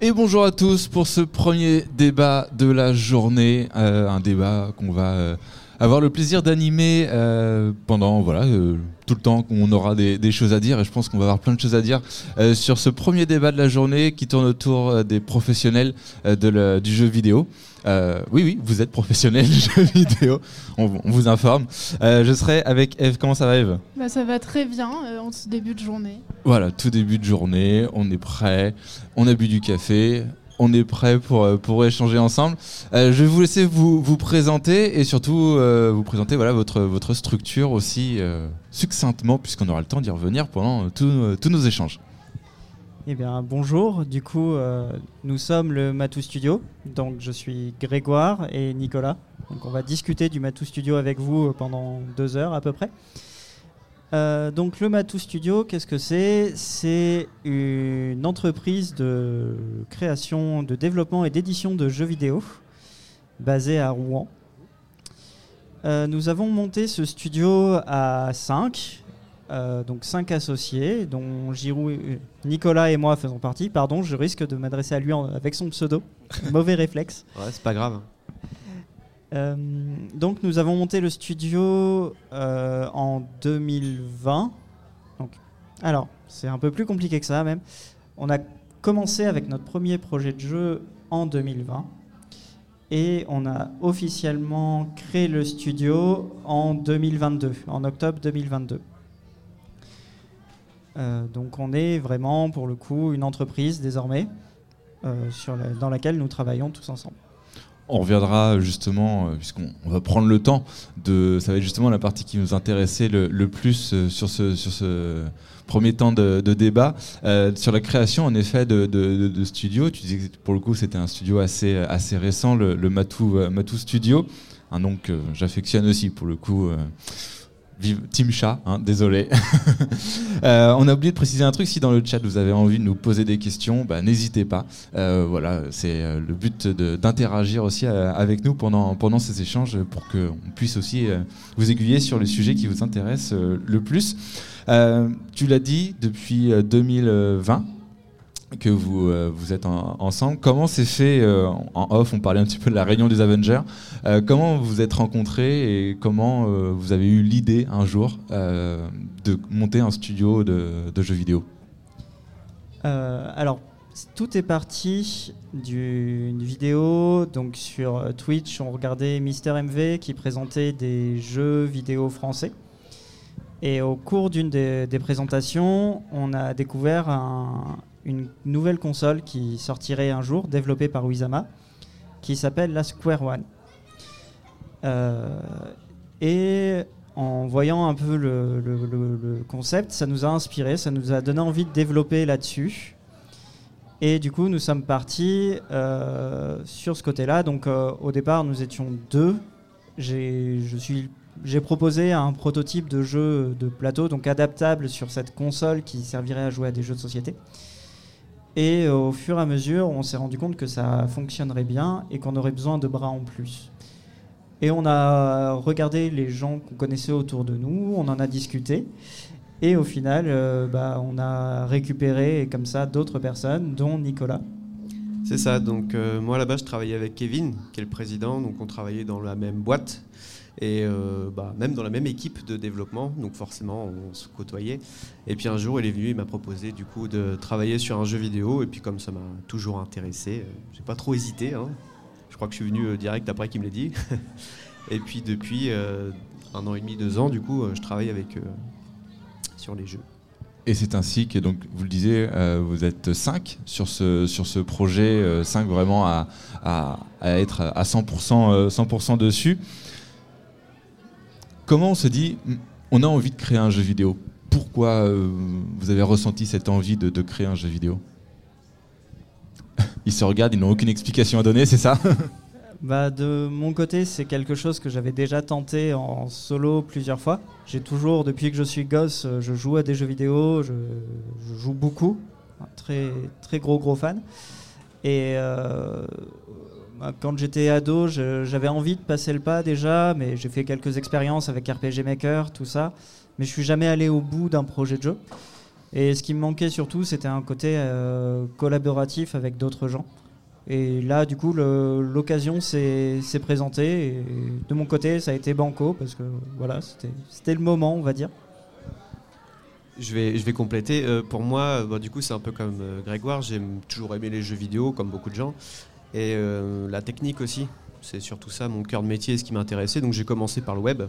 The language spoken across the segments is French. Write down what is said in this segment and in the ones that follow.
Et bonjour à tous pour ce premier débat de la journée, euh, un débat qu'on va euh, avoir le plaisir d'animer euh, pendant voilà tout le temps qu'on aura des, choses à dire et je pense qu'on va avoir plein de choses à dire sur ce premier débat de la journée qui tourne autour des professionnels de du jeu vidéo. oui, oui, vous êtes professionnel du jeu vidéo, on, vous informe. je serai avec Eve. Comment ça va, Eve? Bah, Ça va très bien en ce début de journée. Voilà, tout début de journée, on est prêt, on a bu du café, on est prêt pour, euh, pour échanger ensemble. Euh, je vais vous laisser vous, vous présenter et surtout euh, vous présenter voilà, votre, votre structure aussi succinctement, puisqu'on aura le temps d'y revenir pendant tous nos échanges. Eh bien, bonjour. Du coup, nous sommes le Matou Studio. Donc, je suis Grégoire et Nicolas. Donc, on va discuter du Matou Studio avec vous pendant deux heures à peu près. Euh, donc le Matou Studio, qu'est-ce que c'est? C'est une entreprise de création, de développement et d'édition de jeux vidéo basée à Rouen. Euh, nous avons monté ce studio à 5, euh, donc 5 associés, dont Giroud, Nicolas et moi faisons partie. Pardon, je risque de m'adresser à lui avec son pseudo. Mauvais réflexe. Ouais, c'est pas grave. Euh, donc nous avons monté le studio euh, en 2020. Donc, alors, c'est un peu plus compliqué que ça même. On a commencé avec notre premier projet de jeu en 2020 et on a officiellement créé le studio en 2022, en octobre 2022. Euh, donc on est vraiment pour le coup une entreprise désormais dans laquelle nous travaillons tous ensemble on reviendra justement, euh, puisqu'on va prendre le temps de. Ça va être justement la partie qui nous intéressait le, plus euh, sur ce, premier temps de, débat. Euh, sur la création, en effet, de, de, studio. Tu disais que pour le coup, c'était un studio assez, assez récent, le, Matou, Matou Studio. Un nom que j'affectionne aussi, pour le coup. Vive Team Chat, hein, désolé. Euh, on a oublié de préciser un truc. Si dans le chat vous avez envie de nous poser des questions, bah, n'hésitez pas. Euh, voilà, c'est euh, le but d'interagir aussi avec nous pendant, pendant ces échanges pour qu'on puisse aussi vous aiguiller sur les sujets qui vous intéressent le plus. tu l'as dit, depuis 2020, que vous, euh, vous êtes ensemble. Comment s'est fait, euh, en off, on parlait un petit peu de la réunion des Avengers, euh, comment vous êtes rencontrés et comment vous avez eu l'idée un jour de monter un studio de, de jeux vidéo? Alors, tout est parti d'une vidéo donc sur Twitch. On regardait Mister MV qui présentait des jeux vidéo français. Et au cours d'une des, des, présentations, on a découvert un, une nouvelle console qui sortirait un jour, développée par Wizama, qui s'appelle la Square One. Euh, et en voyant un peu le, concept, ça nous a inspiré, ça nous a donné envie de développer là-dessus. Et du coup, nous sommes partis euh, sur ce côté-là. Donc, euh, au départ, nous étions deux. J'ai proposé un prototype de jeu de plateau, donc adaptable sur cette console qui servirait à jouer à des jeux de société. Et au fur et à mesure, on s'est rendu compte que ça fonctionnerait bien et qu'on aurait besoin de bras en plus. Et on a regardé les gens qu'on connaissait autour de nous, on en a discuté. Et au final, euh, bah, on a récupéré comme ça d'autres personnes, dont Nicolas. C'est ça, donc euh, moi là-bas je travaillais avec Kevin, qui est le président, donc on travaillait dans la même boîte et euh, bah, même dans la même équipe de développement, donc forcément on se côtoyait. Et puis un jour il est venu, il m'a proposé du coup de travailler sur un jeu vidéo, et puis comme ça m'a toujours intéressé, euh, j'ai pas trop hésité. Hein. Je crois que je suis venu euh, direct après qu'il me l'ait dit. et puis depuis un an et demi, deux ans, du coup, je travaille avec eux sur les jeux. Et c'est ainsi que, donc, vous le disiez, vous êtes cinq sur ce, sur ce projet, cinq vraiment à, à, à, être à 100%, 100 dessus. Comment on se dit, on a envie de créer un jeu vidéo Pourquoi euh, vous avez ressenti cette envie de, créer un jeu vidéo? Ils se regardent, ils n'ont aucune explication à donner, c'est ça? Bah, De mon côté, c'est quelque chose que j'avais déjà tenté en solo plusieurs fois. J'ai toujours, depuis que je suis gosse, euh, je joue à des jeux vidéo, je, joue beaucoup, très, très gros gros fan. Et euh, quand j'étais ado, j'avais envie de passer le pas déjà, mais j'ai fait quelques expériences avec RPG Maker, tout ça, mais je suis jamais allé au bout d'un projet de jeu. Et ce qui me manquait surtout, c'était un côté euh, collaboratif avec d'autres gens. Et là, du coup, l'occasion s'est présentée. Et de mon côté, ça a été banco parce que voilà, c'était le moment, on va dire. Je vais, je vais compléter. Euh, pour moi, bah, du coup, c'est un peu comme euh, Grégoire. J'ai toujours aimé les jeux vidéo, comme beaucoup de gens. Et euh, la technique aussi. C'est surtout ça, mon cœur de métier, ce qui m'intéressait. Donc j'ai commencé par le web,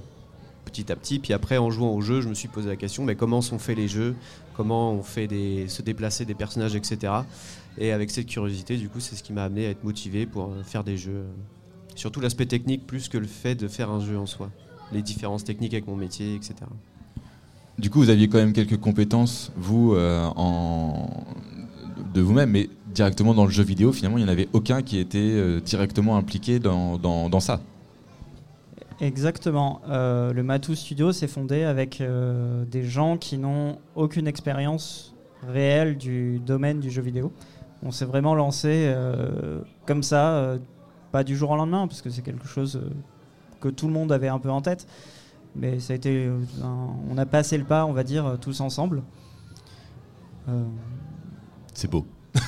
petit à petit. Puis après, en jouant aux jeux, je me suis posé la question mais comment sont faits les jeux? Comment on fait des, se déplacer des personnages, etc. Et avec cette curiosité, du coup, c'est ce qui m'a amené à être motivé pour euh, faire des jeux. Surtout l'aspect technique, plus que le fait de faire un jeu en soi. Les différences techniques avec mon métier, etc. Du coup, vous aviez quand même quelques compétences, vous, euh, de vous-même, mais directement dans le jeu vidéo, finalement, il n'y en avait aucun qui était euh, directement impliqué dans, dans- dans ça. Exactement. Euh, le Matou Studio s'est fondé avec euh, des gens qui n'ont aucune expérience réelle du domaine du jeu vidéo. On s'est vraiment lancé comme ça, pas du jour au lendemain, parce que c'est quelque chose que tout le monde avait un peu en tête. Mais ça a été, un- on a passé le pas, on va dire, tous ensemble. C'est beau.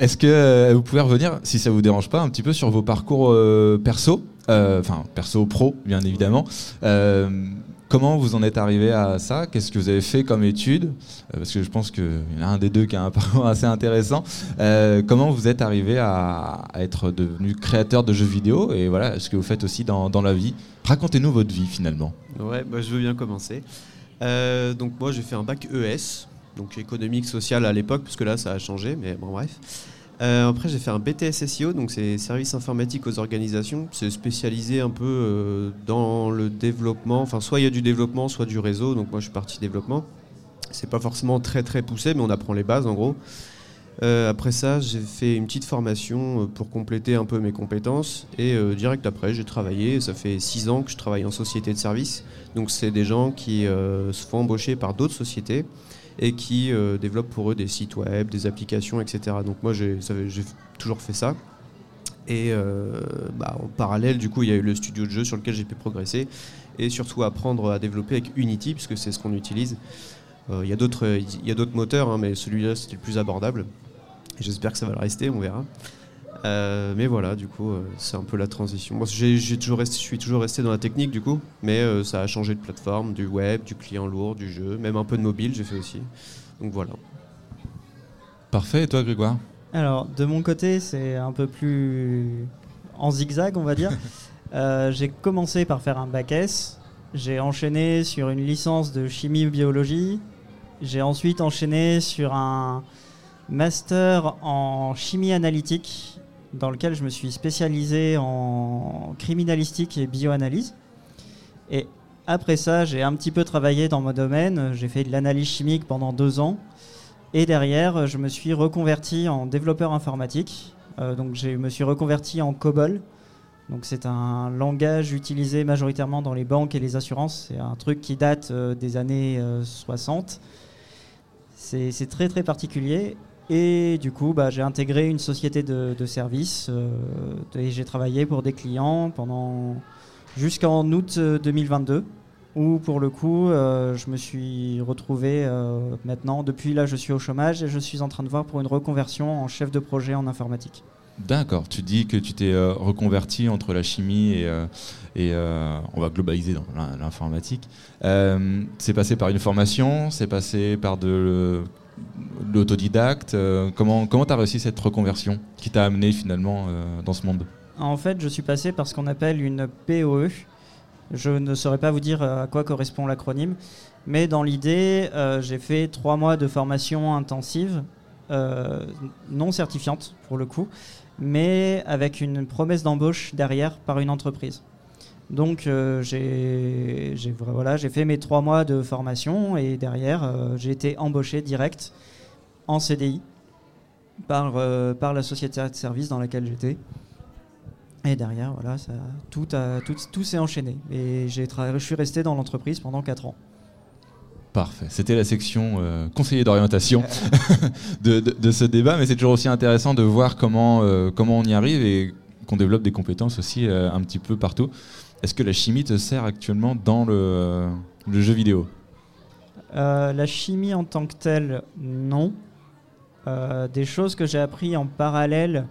Est-ce que euh, vous pouvez revenir, si ça vous dérange pas, un petit peu sur vos parcours euh, perso, euh, enfin perso pro, bien évidemment. Comment vous en êtes arrivé à ça? Qu'est-ce que vous avez fait comme études Euh, Parce que je pense qu'il y en a un des deux qui a un parcours assez intéressant. Comment vous êtes arrivé à, être devenu créateur de jeux vidéo? Et voilà, ce que vous faites aussi dans, la vie. Racontez-nous votre vie finalement. Ouais, bah, je veux bien commencer. Donc moi j'ai fait un bac ES, donc économique, social à l'époque, parce que là ça a changé, mais bon bref. Euh, après j'ai fait un BTS SEO, donc c'est services informatiques aux organisations. C'est spécialisé un peu euh, dans le développement, enfin soit il y a du développement, soit du réseau, donc moi je suis parti développement. C'est pas forcément très très poussé, mais on apprend les bases en gros. Euh, après ça, j'ai fait une petite formation pour compléter un peu mes compétences. Et direct après, j'ai travaillé. Ça fait six ans que je travaille en société de service. Donc, c'est des gens qui se font embaucher par d'autres sociétés et qui euh, développent pour eux des sites web, des applications, etc. Donc, moi, j'ai toujours fait ça. Et euh, bah, en parallèle, du coup, il y a eu le studio de jeu sur lequel j'ai pu progresser et surtout apprendre à développer avec Unity, puisque c'est ce qu'on utilise. Euh, Il y a d'autres moteurs, hein, mais celui-là, c'était le plus abordable. J'espère que ça va le rester, on verra. Euh, mais voilà, du coup, euh, c'est un peu la transition. Moi, j'ai, j'ai toujours resté, je suis toujours resté dans la technique, du coup, mais euh, ça a changé de plateforme, du web, du client lourd, du jeu, même un peu de mobile, j'ai fait aussi. Donc voilà. Parfait, et toi Grégoire? Alors, de mon côté, c'est un peu plus en zigzag, on va dire. Euh, j'ai commencé par faire un bac S. J'ai enchaîné sur une licence de chimie-biologie. J'ai ensuite enchaîné sur un master en chimie analytique, dans lequel je me suis spécialisé en criminalistique et bioanalyse. Et après ça, j'ai un petit peu travaillé dans mon domaine. J'ai fait de l'analyse chimique pendant deux ans. Et derrière, je me suis reconverti en développeur informatique. Euh, donc, je me suis reconverti en COBOL. Donc, c'est un langage utilisé majoritairement dans les banques et les assurances. C'est un truc qui date euh, des années euh, 60. C'est c'est très très particulier. Et du coup, bah, j'ai intégré une société de, services euh, et j'ai travaillé pour des clients pendant jusqu'en août euh, 2022 où pour le coup, euh, je me suis retrouvé euh, maintenant, depuis là, je suis au chômage et je suis en train de voir pour une reconversion en chef de projet en informatique. D'accord, tu dis que tu t'es euh, reconverti entre la chimie et, euh, euh, on va globaliser l'informatique. Euh, c'est passé par une formation, c'est passé par de l'autodidacte. euh, comment comment tu as réussi cette reconversion qui t'a amené finalement euh, dans ce monde? En fait, je suis passé par ce qu'on appelle une POE. Je ne saurais pas vous dire euh, à quoi correspond l'acronyme, mais dans l'idée, j'ai fait trois mois de formation intensive, non certifiante pour le coup, mais avec une promesse d'embauche derrière par une entreprise. Donc euh, j'ai voilà, j'ai fait mes trois mois de formation et derrière, euh, j'ai été embauché direct en CDI par, euh, par la société de service dans laquelle j'étais. Et derrière, voilà, ça, tout, a- tout, tout s'est enchaîné. Et je suis resté dans l'entreprise pendant 4 ans. Parfait. C'était la section euh, conseiller d'orientation de, de- de ce débat, mais c'est toujours aussi intéressant de voir comment, euh, comment on y arrive et qu'on développe des compétences aussi euh, un petit peu partout. Est-ce que la chimie te sert actuellement dans le, le jeu vidéo? Euh, la chimie en tant que telle, non. Euh, des choses que j'ai appris en parallèle,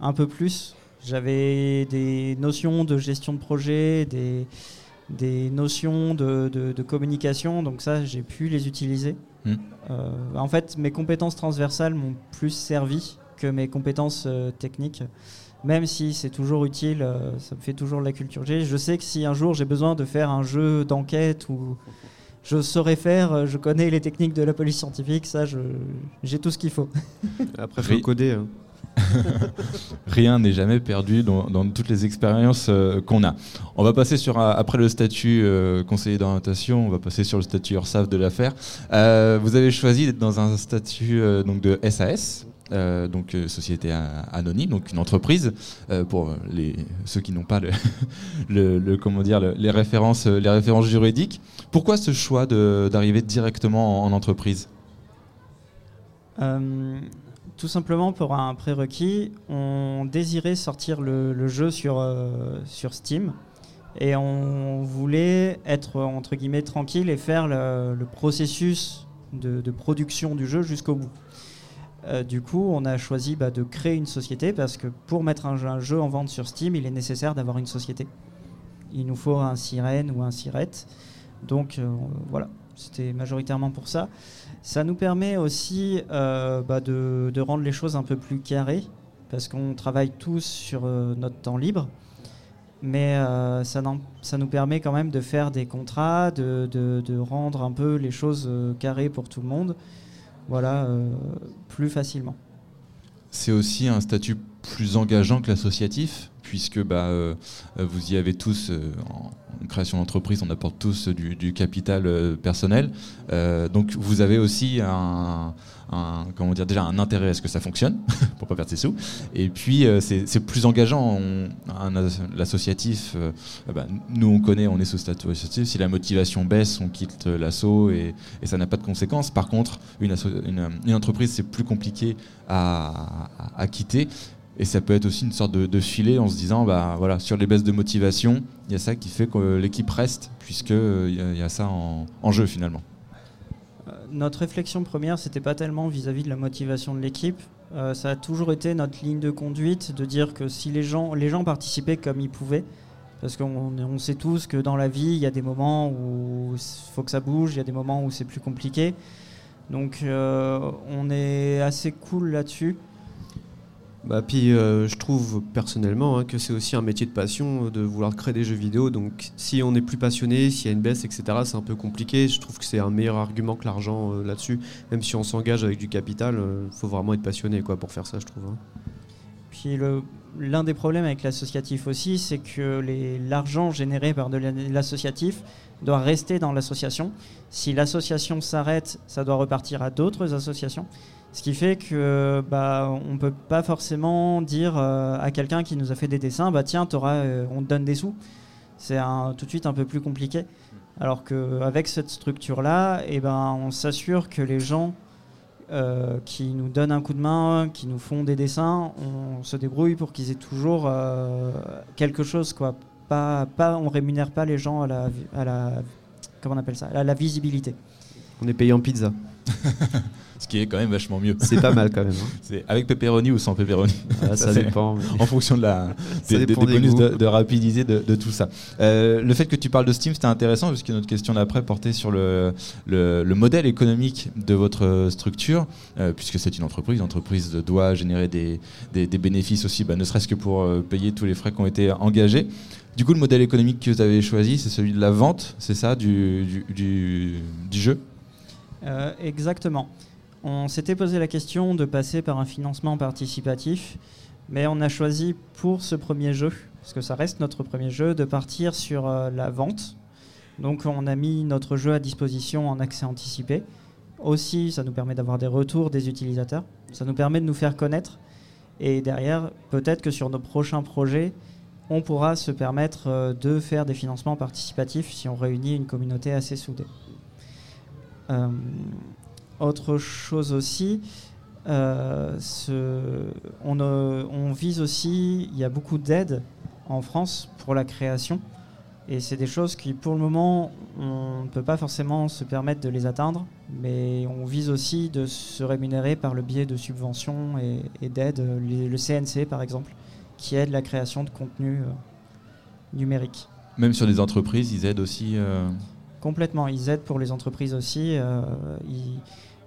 un peu plus. J'avais des notions de gestion de projet, des, des notions de, de- de communication, donc ça, j'ai pu les utiliser. Hmm. Euh, en fait, mes compétences transversales m'ont plus servi que mes compétences techniques. Même si c'est toujours utile, euh, ça me fait toujours de la culture G. Je sais que si un jour j'ai besoin de faire un jeu d'enquête ou je saurais faire, euh, je connais les techniques de la police scientifique, ça, j'ai tout ce qu'il faut. Après, faut coder. hein. Rien n'est jamais perdu dans, dans toutes les expériences euh, qu'on a. On va passer sur, après le statut euh, conseiller d'orientation, on va passer sur le statut URSAF de l'affaire. Euh, vous avez choisi d'être dans un statut euh, donc de SAS. Euh, donc euh, société anonyme, donc une entreprise euh, pour les, ceux qui n'ont pas le, comment dire le- les références les références juridiques. Pourquoi ce choix d'arriver directement en, en entreprise? Tout simplement pour un prérequis, on désirait sortir le, jeu sur, sur Steam et on voulait être entre guillemets tranquille et faire le, processus de production du jeu jusqu'au bout. Euh, du coup, on a choisi bah, de créer une société parce que pour mettre un jeu, en vente sur Steam, il est nécessaire d'avoir une société. Il nous faut un sirène ou un sirette. Donc euh, voilà, c'était majoritairement pour ça. Ça nous permet aussi euh, bah, de, rendre les choses un peu plus carrées, parce qu'on travaille tous sur notre temps libre. Mais ça, nous permet quand même de faire des contrats, de, rendre un peu les choses carrées pour tout le monde, voilà, euh, plus facilement. C'est aussi un statut plus engageant que l'associatif, puisque bah, euh, vous y avez tous, euh, en création d'entreprise, on apporte tous du, capital euh, personnel. Donc vous avez aussi un, comment dire, déjà un intérêt à ce que ça fonctionne, pour pas perdre ses sous. Et puis c'est plus engageant. L'associatif, bah, nous on connaît, on est sous statut associatif. Si la motivation baisse, on quitte l'asso et, ça n'a pas de conséquences. Par contre, une, entreprise, c'est plus compliqué à quitter. Et ça peut être aussi une sorte de, filet en se disant, bah voilà, sur les baisses de motivation, il y a ça qui fait que l'équipe reste, puisque euh, il y, a- ça en, jeu finalement. Euh, Notre réflexion première, c'était pas tellement vis-à-vis de la motivation de l'équipe. Euh, ça a toujours été notre ligne de conduite de dire que si les gens, participaient comme ils pouvaient, parce qu'on on sait tous que dans la vie, il y a des moments où il faut que ça bouge, il y a des moments où c'est plus compliqué. Donc on est assez cool là-dessus. Bah, puis euh, je trouve personnellement hein, que c'est aussi un métier de passion euh, de vouloir créer des jeux vidéo. Donc si on est plus passionné, s'il y a une baisse, etc., c'est un peu compliqué. Je trouve que c'est un meilleur argument que l'argent euh, là-dessus. Même si on s'engage avec du capital, il faut vraiment être passionné quoi, pour faire ça, je trouve. hein. Puis l'un des problèmes avec l'associatif aussi, c'est que l'argent généré par de la- l'associatif doit rester dans l'association. Si l'association s'arrête, ça doit repartir à d'autres associations. Ce qui fait que bah, on ne peut pas forcément dire euh, à quelqu'un qui nous a fait des dessins, bah tiens, euh, on te donne des sous. C'est un- tout de suite un peu plus compliqué. Alors qu'avec cette structure-là, eh ben, on s'assure que les gens euh, qui nous donnent un coup de main, qui nous font des dessins, on se débrouille pour qu'ils aient toujours euh, quelque chose. Quoi. Pas, pas, on rémunère pas les gens à la, à la, comment on appelle ça, à la visibilité. On est payé en pizza. Ce qui est quand même vachement mieux. C'est pas mal quand même. hein. C'est avec pepperoni ou sans pepperoni, Ah, Ça, dépend. mais- en fonction de la, des, des- dépend des des bonus de, de rapidité de, de tout ça. Euh, le fait que tu parles de Steam, c'était intéressant parce que notre question d'après portait sur le, le, le modèle économique de votre structure, euh, puisque c'est une entreprise. L'entreprise doit générer des, des- des bénéfices aussi, bah, ne serait-ce que pour euh, payer tous les frais qui ont été engagés. Du coup, le modèle économique que vous avez choisi, c'est celui de la vente, c'est ça, du, du, du- du jeu? Euh, exactement. On s'était posé la question de passer par un financement participatif, mais on a choisi pour ce premier jeu, parce que ça reste notre premier jeu, de partir sur euh, la vente. Donc on a mis notre jeu à disposition en accès anticipé. Aussi, ça nous permet d'avoir des retours des utilisateurs. Ça nous permet de nous faire connaître. Et derrière, peut-être que sur nos prochains projets, on pourra se permettre euh, de faire des financements participatifs si on réunit une communauté assez soudée. Euh, autre chose aussi, euh, ce- on, euh, on vise aussi, il y a beaucoup d'aides en France pour la création. Et c'est des choses qui, pour le moment, on ne peut pas forcément se permettre de les atteindre, mais on vise aussi de se rémunérer par le biais de subventions et, d'aides. Le CNC, par exemple, qui aide la création de contenu euh, numérique. Même sur des entreprises, ils aident aussi euh, Complètement, ils aident pour les entreprises aussi.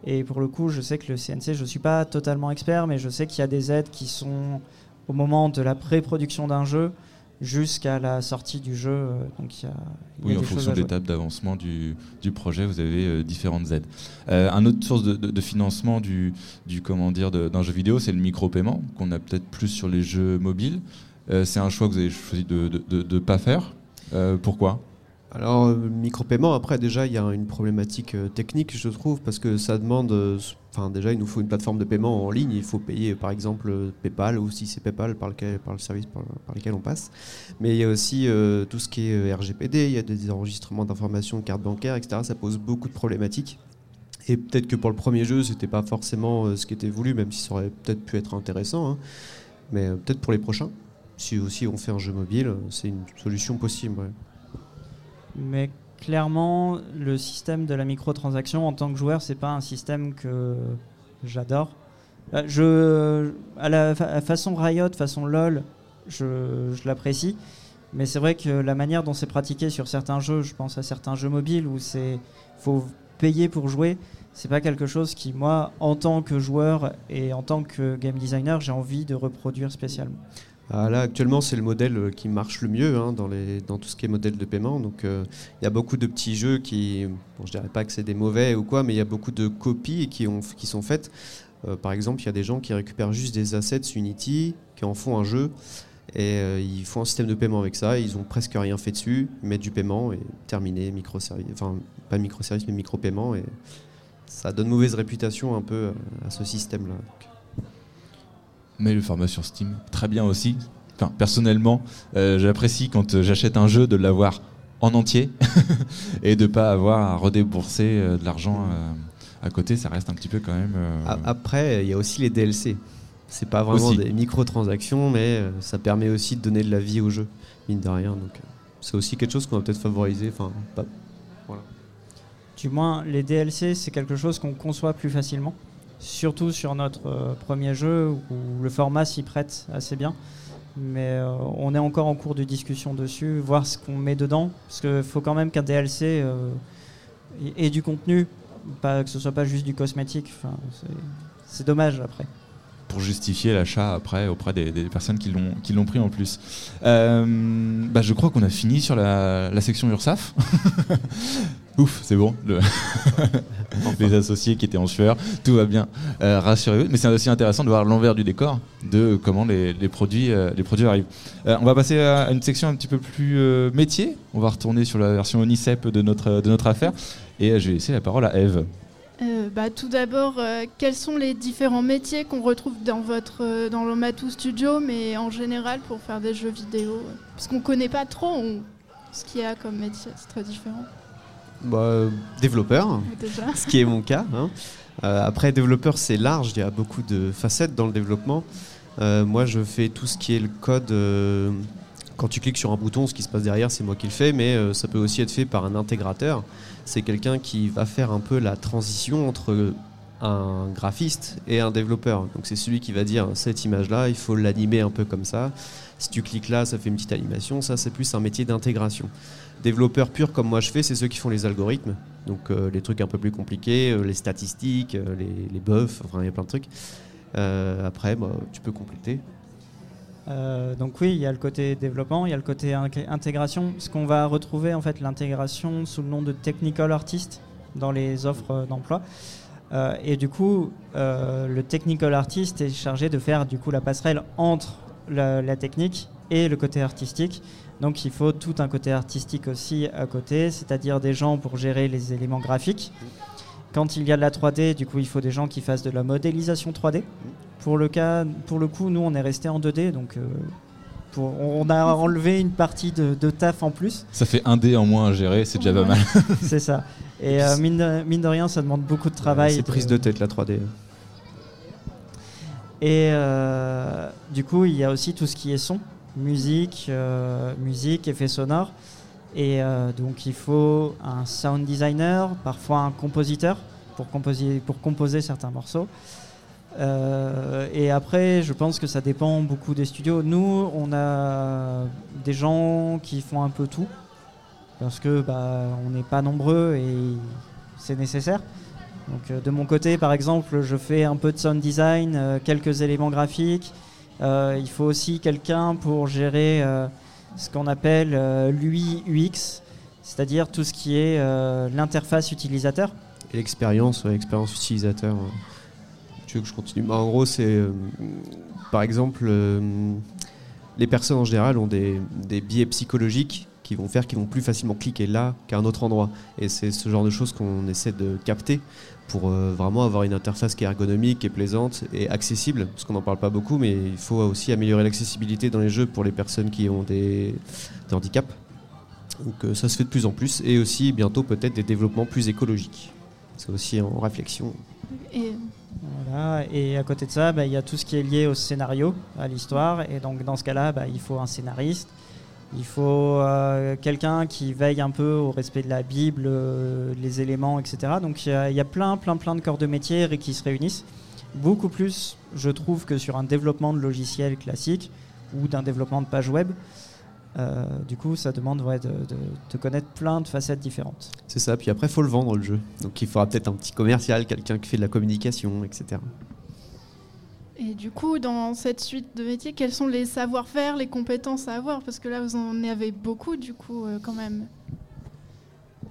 Et pour le coup, je sais que le CNC, je ne suis pas totalement expert, mais je sais qu'il y a des aides qui sont au moment de la pré-production d'un jeu jusqu'à la sortie du jeu. Euh, donc il y a, oui, en fonction de l'étape d'avancement du, du, projet, vous avez euh, différentes aides. Euh, un autre source de, de, financement du, du comment dire d'un jeu vidéo, c'est le micro-paiement qu'on a peut-être plus sur les jeux mobiles. c'est un choix que vous avez choisi de ne pas faire. pourquoi? Alors, euh, micro-paiement, après, déjà, il y a une problématique euh, technique, je trouve, parce que ça demande. Euh, enfin, déjà, il nous faut une plateforme de paiement en ligne. Il faut payer, par exemple, PayPal, ou si c'est PayPal par, lequel, par le service par, lequel on passe. Mais il y a aussi tout ce qui est RGPD, il y a des enregistrements d'informations, cartes bancaires, etc. Ça pose beaucoup de problématiques. Et peut-être que pour le premier jeu, c'était pas forcément ce qui était voulu, même si ça aurait peut-être pu être intéressant. Hein. Mais peut-être pour les prochains, si aussi on fait un jeu mobile, c'est une solution possible. Mais clairement, le système de la microtransaction en tant que joueur, c'est pas un système que j'adore. Euh, je, à la façon Riot, façon LoL, je, je l'apprécie. Mais c'est vrai que la manière dont c'est pratiqué sur certains jeux, je pense à certains jeux mobiles où c'est faut payer pour jouer, c'est pas quelque chose qui moi, en tant que joueur et en tant que game designer, j'ai envie de reproduire spécialement. Ah, là, actuellement, c'est le modèle euh, qui marche le mieux hein, dans, tout ce qui est modèle de paiement. Donc, euh, il y a beaucoup de petits jeux qui, bon, je dirais pas que c'est des mauvais ou quoi, mais il y a beaucoup de copies qui, ont, qui sont faites. Euh, par exemple, il y a des gens qui récupèrent juste des assets Unity, qui en font un jeu, et ils font un système de paiement avec ça. Ils ont presque rien fait dessus, ils mettent du paiement et terminé, microservice, enfin pas microservice mais micro-paiement, et ça donne mauvaise réputation un peu à ce système-là mais le format sur Steam, très bien aussi. Enfin, personnellement, euh, j'apprécie quand euh, j'achète un jeu de l'avoir en entier et de pas avoir à redébourser euh, de l'argent à côté. Ça reste un petit peu quand même. Après, il y a aussi les DLC. C'est pas vraiment des microtransactions, mais ça permet aussi de donner de la vie au jeu, mine de rien. Donc, c'est aussi quelque chose qu'on va peut-être favoriser. Enfin, voilà. Du moins, les DLC, c'est quelque chose qu'on conçoit plus facilement surtout sur notre euh, premier jeu où le format s'y prête assez bien. Mais euh, on est encore en cours de discussion dessus, voir ce qu'on met dedans. Parce qu'il faut quand même qu'un DLC euh, ait du contenu, pas, que ce soit pas juste du cosmétique. C'est dommage après pour justifier l'achat après auprès des, personnes qui l'ont qui l'ont pris en plus. Bah, je crois qu'on a fini sur la, section URSAF. Ouf, c'est bon. les associés qui étaient en sueur, tout va bien. Euh, rassurez-vous. Mais c'est aussi intéressant de voir l'envers du décor de comment les, produits, euh, les produits arrivent. on va passer à une section un petit peu plus métier. On va retourner sur la version ONICEP de notre, de notre affaire. Et je vais laisser la parole à Eve. Euh, bah, tout d'abord, euh, quels sont les différents métiers qu'on retrouve dans votre euh, dans le Studio, mais en général pour faire des jeux vidéo? Parce qu'on ne connaît pas trop ce qu'il y a comme métier, c'est très différent. Bah, développeur, ce qui est mon cas. Hein. après, développeur, c'est large, il y a beaucoup de facettes dans le développement. moi, je fais tout ce qui est le code quand tu cliques sur un bouton, ce qui se passe derrière, c'est moi qui le fais, mais ça peut aussi être fait par un intégrateur c'est quelqu'un qui va faire un peu la transition entre un graphiste et un développeur. Donc c'est celui qui va dire cette image-là, il faut l'animer un peu comme ça. Si tu cliques là, ça fait une petite animation. Ça, c'est plus un métier d'intégration. Développeur pur comme moi je fais, c'est ceux qui font les algorithmes. Donc euh, les trucs un peu plus compliqués, euh, les statistiques, euh, les, les buffs, enfin il y a plein de trucs. après, bah, tu peux compléter. Donc oui, il y a le côté développement, il y a le côté intégration. Ce qu'on va retrouver en fait l'intégration sous le nom de technical artist dans les offres d'emploi. Et du coup, le technical artist est chargé de faire du coup la passerelle entre la, technique et le côté artistique. Donc il faut tout un côté artistique aussi à côté, c'est-à-dire des gens pour gérer les éléments graphiques. Quand il y a de la 3D, du coup, il faut des gens qui fassent de la modélisation 3D. Pour le, cas, pour le coup, nous, on est resté en 2D, donc euh, pour, on a enlevé une partie de, taf en plus. Ça fait un D en moins à gérer, c'est déjà pas mal. c'est ça. Et euh, mine, de, rien, ça demande beaucoup de travail. c'est prise de tête la 3D. Et euh, du coup, il y a aussi tout ce qui est son, musique, musique, effets sonores. Et euh, donc il faut un sound designer, parfois un compositeur pour composer, pour composer certains morceaux. Euh, et après, je pense que ça dépend beaucoup des studios. Nous, on a des gens qui font un peu tout parce que bah, on n'est pas nombreux et c'est nécessaire. Donc euh, de mon côté, par exemple, je fais un peu de sound design, euh, quelques éléments graphiques. Euh, il faut aussi quelqu'un pour gérer euh, ce qu'on appelle euh, l'UI UX, c'est-à-dire tout ce qui est euh, l'interface utilisateur. Et l'expérience, ouais, l'expérience utilisateur. Tu veux que je continue? Bah, En gros, c'est euh, par exemple, euh, les personnes en général ont des, des biais psychologiques qui vont faire qu'ils vont plus facilement cliquer là qu'à un autre endroit. Et c'est ce genre de choses qu'on essaie de capter pour euh, vraiment avoir une interface qui est ergonomique, et plaisante et accessible, parce qu'on n'en parle pas beaucoup, mais il faut aussi améliorer l'accessibilité dans les jeux pour les personnes qui ont des, des handicaps. Donc euh, ça se fait de plus en plus, et aussi bientôt peut-être des développements plus écologiques. C'est aussi en réflexion. Et Voilà. Et à côté de ça, bah, il y a tout ce qui est lié au scénario, à l'histoire. Et donc dans ce cas-là, bah, il faut un scénariste. Il faut euh, quelqu'un qui veille un peu au respect de la Bible, euh, les éléments, etc. Donc il y, a- plein, plein, plein de corps de métier qui se réunissent. Beaucoup plus, je trouve, que sur un développement de logiciel classique ou d'un développement de page web. Euh, du coup, ça demande de- de connaître plein de facettes différentes. C'est ça, puis après, il faut le vendre le jeu. Donc il faudra peut-être un petit commercial, quelqu'un qui fait de la communication, etc. Et du coup, dans cette suite de métiers, quels sont les savoir-faire, les compétences à avoir? Parce que là, vous en avez beaucoup, du coup, euh, quand même.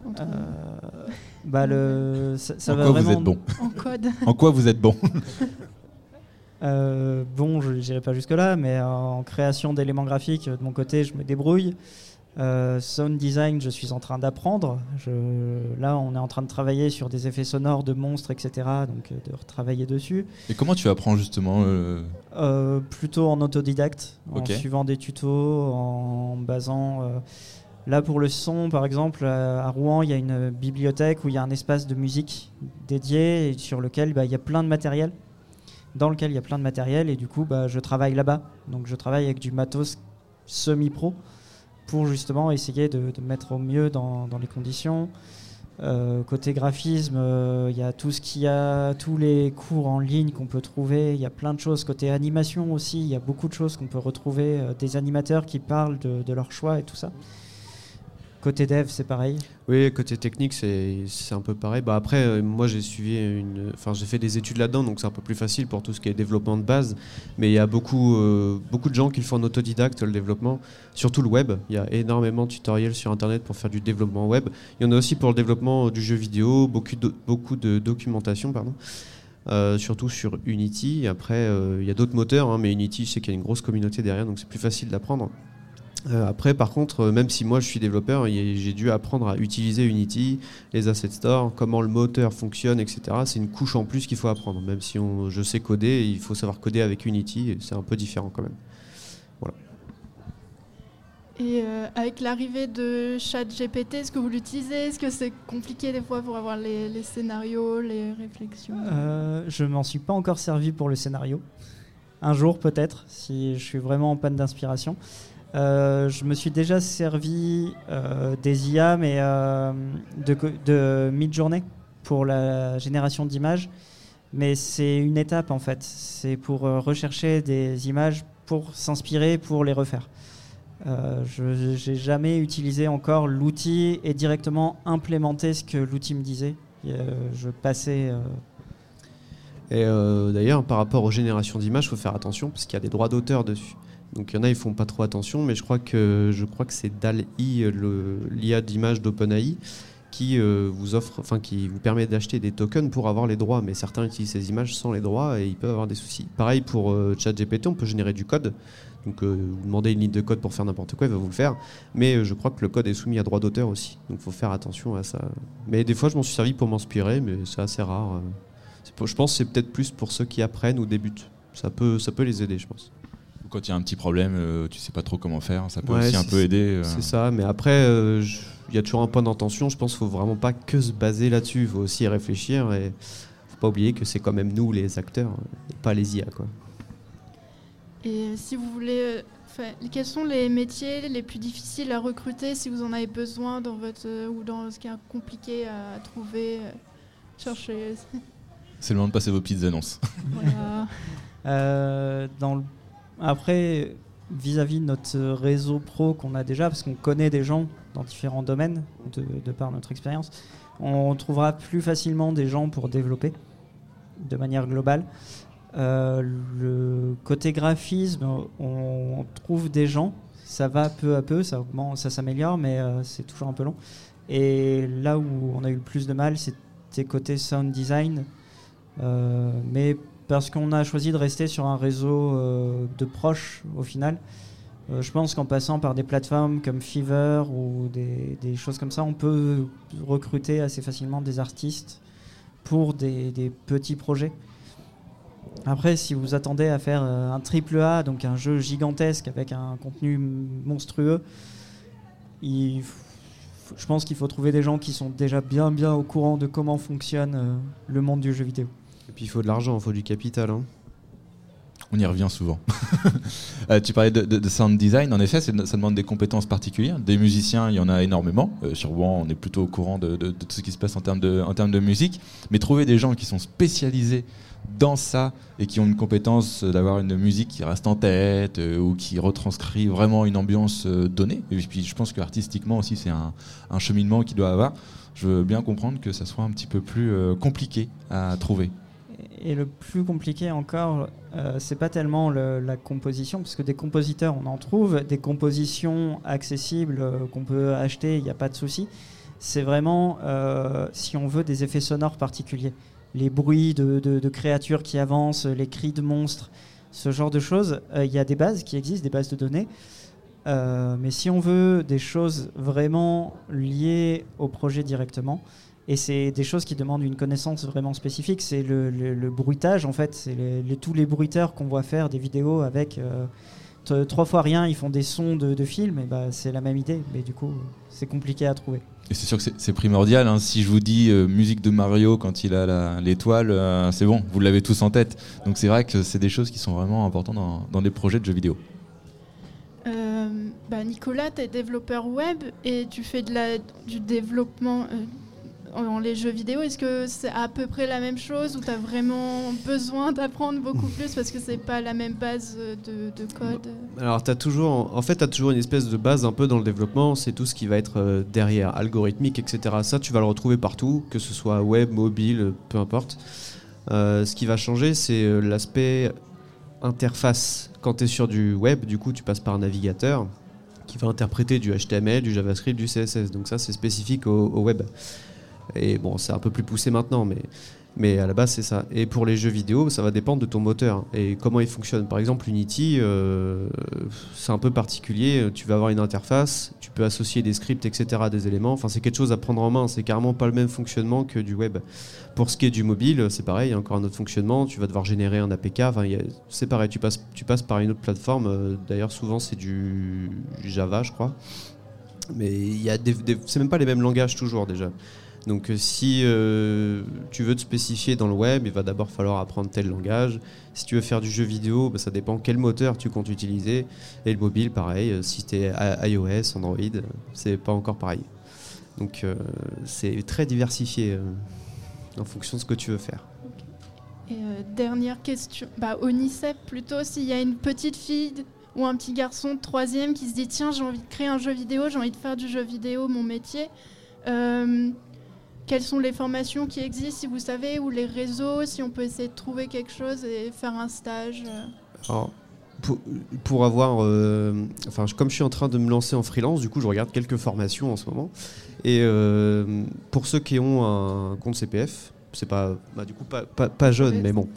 Entre- Euh, bah, le, ça, ça en va quoi vraiment vous êtes bon? En code. En quoi vous êtes bon? Euh, bon, je n'irai pas jusque-là, mais en création d'éléments graphiques, euh, de mon côté, je me débrouille. Euh, sound design, je suis en train d'apprendre. Là, on est en train de travailler sur des effets sonores de monstres, etc. Donc, euh, de retravailler dessus. Et comment tu apprends justement euh, Euh, plutôt en autodidacte, en suivant des tutos, en basant. Là, pour le son, par exemple, à Rouen, il y a une bibliothèque où il y a un espace de musique dédié et sur lequel bah, il y a plein de matériel. Dans lequel il y a plein de matériel et du coup, bah, je travaille là-bas. Donc, je travaille avec du matos semi-pro pour justement essayer de, mettre au mieux dans, les conditions. Euh, côté graphisme, euh, il y a tout ce qu'il y a, tous les cours en ligne qu'on peut trouver. Il y a plein de choses. Côté animation aussi, il y a beaucoup de choses qu'on peut retrouver. euh, des animateurs qui parlent de, de leur choix et tout ça. Côté dev, c'est pareil. Oui, côté technique, c'est un peu pareil. Bah après, euh, moi, j'ai suivi une, enfin, j'ai fait des études là-dedans, donc c'est un peu plus facile pour tout ce qui est développement de base. Mais il y a beaucoup, euh, beaucoup de gens qui le font en autodidacte, le développement, surtout le web. Il y a énormément de tutoriels sur Internet pour faire du développement web. Il y en a aussi pour le développement du jeu vidéo, beaucoup de, documentation, pardon. Euh, surtout sur Unity. Après, il y a d'autres moteurs, hein, mais Unity, je sais qu'il y a une grosse communauté derrière, donc c'est plus facile d'apprendre. Euh, après, par contre, euh, même si moi je suis développeur, j'ai dû apprendre à utiliser Unity, les assets store, comment le moteur fonctionne, etc. C'est une couche en plus qu'il faut apprendre. Même si on, je sais coder, il faut savoir coder avec Unity, et c'est un peu différent quand même. Et euh, avec l'arrivée de ChatGPT, est-ce que vous l'utilisez? Est-ce que c'est compliqué des fois pour avoir les, les scénarios, les réflexions? Euh, je m'en suis pas encore servi pour le scénario. Un jour peut-être, si je suis vraiment en panne d'inspiration. Euh, je me suis déjà servi euh, des IA, mais euh, de, mid-journée pour la génération d'images. Mais c'est une étape en fait. C'est pour rechercher des images pour s'inspirer, pour les refaire. Je n'ai jamais utilisé encore l'outil et directement implémenté ce que l'outil me disait. Je passais Et d'ailleurs, par rapport aux générations d'images, il faut faire attention parce qu'il y a des droits d'auteur dessus. Donc il y en a, ils font pas trop attention, mais je crois que je crois que c'est DAL-I, l'IA d'image d'OpenAI, qui euh, vous offre, enfin qui vous permet d'acheter des tokens pour avoir les droits. Mais certains utilisent ces images sans les droits et ils peuvent avoir des soucis. Pareil pour euh, ChatGPT, on peut générer du code. Donc euh, vous demandez une ligne de code pour faire n'importe quoi, il va vous le faire. Mais je crois que le code est soumis à droit d'auteur aussi. Donc il faut faire attention à ça. Mais des fois, je m'en suis servi pour m'inspirer, mais c'est assez rare. je pense que c'est peut-être plus pour ceux qui apprennent ou débutent. Ça peut, ça peut les aider, je pense. Quand il y a un petit problème, euh, tu sais pas trop comment faire, ça peut Ouais, aussi un peu aider. euh. C'est ça, mais après, euh, il y a toujours un point d'intention. Je pense qu'il faut vraiment pas que se baser là-dessus. Il faut aussi y réfléchir et faut pas oublier que c'est quand même nous, les acteurs, et pas les IA. Quoi. Et si vous voulez euh. Quels sont les métiers les plus difficiles à recruter si vous en avez besoin dans votre euh, ou dans ce qui est compliqué à trouver, euh, chercher? C'est le moment de passer vos petites annonces. Voilà. Euh, dans le- Après, vis-à-vis de notre réseau pro qu'on a déjà, parce qu'on connaît des gens dans différents domaines, de, par notre expérience, on trouvera plus facilement des gens pour développer de manière globale. Euh, le côté graphisme, on trouve des gens, ça va peu à peu, ça ça s'améliore, mais euh, c'est toujours un peu long. Et là où on a eu le plus de mal, c'était côté sound design, Euh, mais parce qu'on a choisi de rester sur un réseau euh, de proches au final. Euh, je pense qu'en passant par des plateformes comme Fiverr ou des, choses comme ça, on peut recruter assez facilement des artistes pour des, petits projets. Après, si vous attendez à faire euh, un triple A, donc un jeu gigantesque avec un contenu monstrueux, je pense qu'il faut trouver des gens qui sont déjà bien bien au courant de comment fonctionne le monde du jeu vidéo. Et puis il faut de l'argent, il faut du capital. hein. On y revient souvent. Euh, tu parlais de, sound design. En effet, ça demande des compétences particulières. Des musiciens, il y en a énormément. Euh, sur WAN, on est plutôt au courant de, tout ce qui se passe en termes, de, musique. Mais trouver des gens qui sont spécialisés dans ça et qui ont une compétence euh, d'avoir une musique qui reste en tête euh, ou qui retranscrit vraiment une ambiance donnée. Et puis, je pense que artistiquement aussi, c'est un, un cheminement qu'il doit avoir. Je veux bien comprendre que ça soit un petit peu plus compliqué à trouver. Et le plus compliqué encore, euh, c'est pas tellement le- la composition, parce que des compositeurs, on en trouve, des compositions accessibles euh, qu'on peut acheter, il n'y a pas de souci. C'est vraiment euh, si on veut des effets sonores particuliers. Les bruits de, créatures qui avancent, les cris de monstres, ce genre de choses, euh, il y a des bases qui existent, des bases de données. Mais si on veut des choses vraiment liées au projet directement, et c'est des choses qui demandent une connaissance vraiment spécifique. C'est le, le- le bruitage, en fait. C'est les- les- tous les bruiteurs qu'on voit faire des vidéos avec euh, trois fois rien, ils font des sons de, de films. Et bah, c'est la même idée, mais du coup, c'est compliqué à trouver. Et c'est sûr que c'est- c'est primordial. hein. Si je vous dis euh, musique de Mario quand il a la- l'étoile, euh, c'est bon, vous l'avez tous en tête. Donc c'est vrai que c'est des choses qui sont vraiment importantes dans, dans des projets de jeux vidéo. Euh, bah, Nicolas, tu es développeur web et tu fais de la, du développement euh, dans les jeux vidéo. Est-ce que c'est à peu près la même chose ou tu as vraiment besoin d'apprendre beaucoup plus parce que c'est pas la même base de, de code Alors, as toujours, en fait, tu as toujours une espèce de base un peu dans le développement, c'est tout ce qui va être euh, derrière, algorithmique, etc. Ça, tu vas le retrouver partout, que ce soit web, mobile, peu importe. Euh, ce qui va changer, c'est euh, l'aspect interface. Quand tu es sur du web, du coup, tu passes par un navigateur qui va interpréter du HTML, du JavaScript, du CSS. Donc ça, c'est spécifique au web. Et bon, c'est un peu plus poussé maintenant, mais, mais à la base, c'est ça. Et pour les jeux vidéo, ça va dépendre de ton moteur et comment il fonctionne. Par exemple, Unity, euh, c'est un peu particulier. Tu vas avoir une interface, tu peux associer des scripts, etc., des éléments. Enfin, c'est quelque chose à prendre en main. C'est carrément pas le même fonctionnement que du web. Pour ce qui est du mobile, c'est pareil, il y a encore un autre fonctionnement. Tu vas devoir générer un APK. C'est pareil, tu passes, tu passes par une autre plateforme. Euh, D'ailleurs, souvent, c'est du Java, je crois. Mais il y a des- c'est même pas les mêmes langages toujours déjà. Donc euh, si euh, tu veux te spécifier dans le web, il va d'abord falloir apprendre tel langage. Si tu veux faire du jeu vidéo, bah, ça dépend quel moteur tu comptes utiliser. Et le mobile, pareil, euh, si tu es iOS, Android, c'est pas encore pareil. Donc c'est très diversifié en fonction de ce que tu veux faire. Et dernière question, bah, plutôt, s'il y a une petite fille ou un petit garçon de troisième qui se dit tiens j'ai envie de créer un jeu vidéo, j'ai envie de faire du jeu vidéo mon métier, quelles sont les formations qui existent si vous savez ou les réseaux, si on peut essayer de trouver quelque chose et faire un stage euh. Alors, pour, pour avoir, euh, enfin, comme je suis en train de me lancer en freelance, du coup, je regarde quelques formations en ce moment. Et euh, pour ceux qui ont un compte CPF, c'est pas, bah, du coup, pas, pas, pas jeune, mais bon.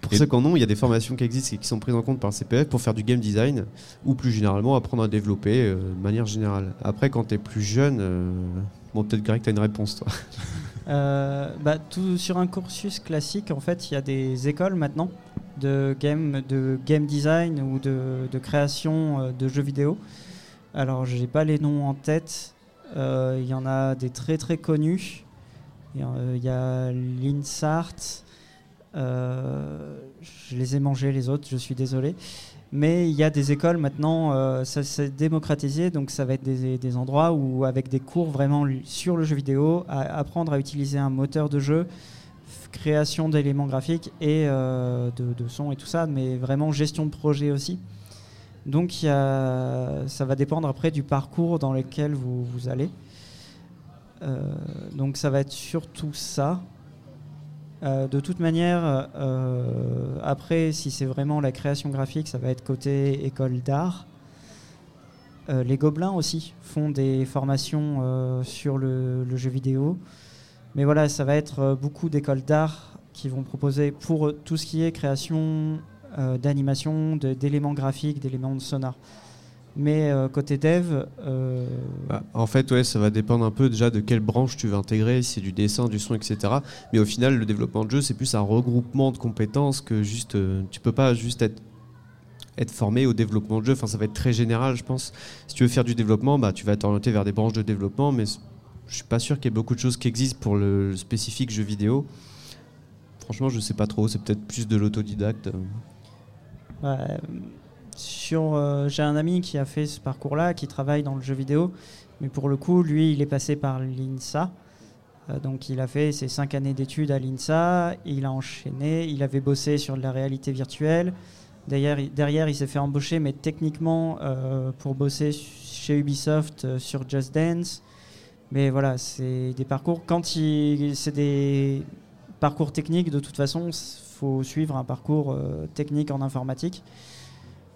Pour Et- ceux qui en ont, il y a des formations qui existent et qui sont prises en compte par le CPF pour faire du game design ou plus généralement apprendre à développer euh, de manière générale. Après, quand tu es plus jeune, bon, peut-être Greg, tu as une réponse, toi. Euh, bah, tout, sur un cursus classique, en fait, il y a des écoles maintenant de game, de game design ou de, création euh, de jeux vidéo. Alors, j'ai pas les noms en tête. Euh, Il y en a des très très connus. Il y a- l'INSART. Je les ai mangés les autres, je suis désolé. Mais il y a des écoles maintenant, euh, ça s'est démocratisé, donc ça va être des, endroits où, avec des cours vraiment sur le jeu vidéo, apprendre à utiliser un moteur de jeu, création d'éléments graphiques et euh, de, de son et tout ça, mais vraiment gestion de projet aussi. Donc ça va dépendre après du parcours dans lequel vous, vous allez. Euh, donc ça va être surtout ça. Euh, de toute manière, euh, après, si c'est vraiment la création graphique, ça va être côté école d'art. Euh, les Gobelins aussi font des formations sur le, le, jeu vidéo. Mais voilà, ça va être beaucoup d'écoles d'art qui vont proposer pour tout ce qui est création d'animation, d'éléments graphiques, d'éléments sonores. Mais euh, côté dev. Euh... Bah, en fait, ouais, ça va dépendre un peu déjà de quelle branche tu veux intégrer, si c'est du dessin, du son, etc. Mais au final, le développement de jeu, c'est plus un regroupement de compétences que juste. Euh, tu peux pas juste être, être formé au développement de jeu. Enfin, ça va être très général, je pense. Si tu veux faire du développement, bah, tu vas t'orienter vers des branches de développement, mais je suis pas sûr qu'il y ait beaucoup de choses qui existent pour le spécifique jeu vidéo. Franchement, je sais pas trop. C'est peut-être plus de l'autodidacte. Ouais euh, j'ai un ami qui a fait ce parcours-là, qui travaille dans le jeu vidéo, mais pour le coup, lui, il est passé par l'INSA. Euh, donc, il a fait ses cinq années d'études à l'INSA, il a enchaîné, il avait bossé sur de la réalité virtuelle. Derrière, derrière il s'est fait embaucher, mais techniquement, euh, pour bosser chez Ubisoft sur Just Dance. Mais voilà, c'est des parcours. Quand c'est des parcours techniques, de toute façon, il faut suivre un parcours technique en informatique.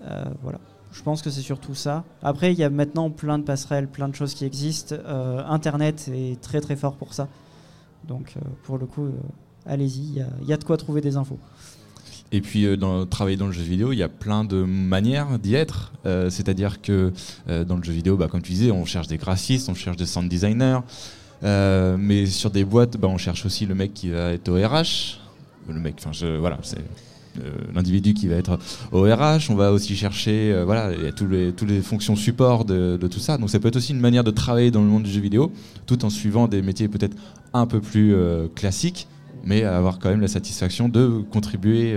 Euh, voilà. Je pense que c'est surtout ça. Après, il y a maintenant plein de passerelles, plein de choses qui existent. Euh, Internet est très très fort pour ça. Donc, euh, pour le coup, allez-y, il y, a de quoi trouver des infos. Et puis, travailler dans le jeu vidéo, il y a plein de manières d'y être. C'est-à-dire que dans le jeu vidéo, bah, comme tu disais, on cherche des graphistes, on cherche des sound designers. mais sur des boîtes, bah, on cherche aussi le mec qui va être au RH. Le mec, voilà, c'est l'individu qui va être au RH. On va aussi chercher, euh, voilà, il y a tous les, toutes les fonctions support de, tout ça. Donc ça peut être aussi une manière de travailler dans le monde du jeu vidéo, tout en suivant des métiers peut-être un peu plus euh, classiques, mais avoir quand même la satisfaction de contribuer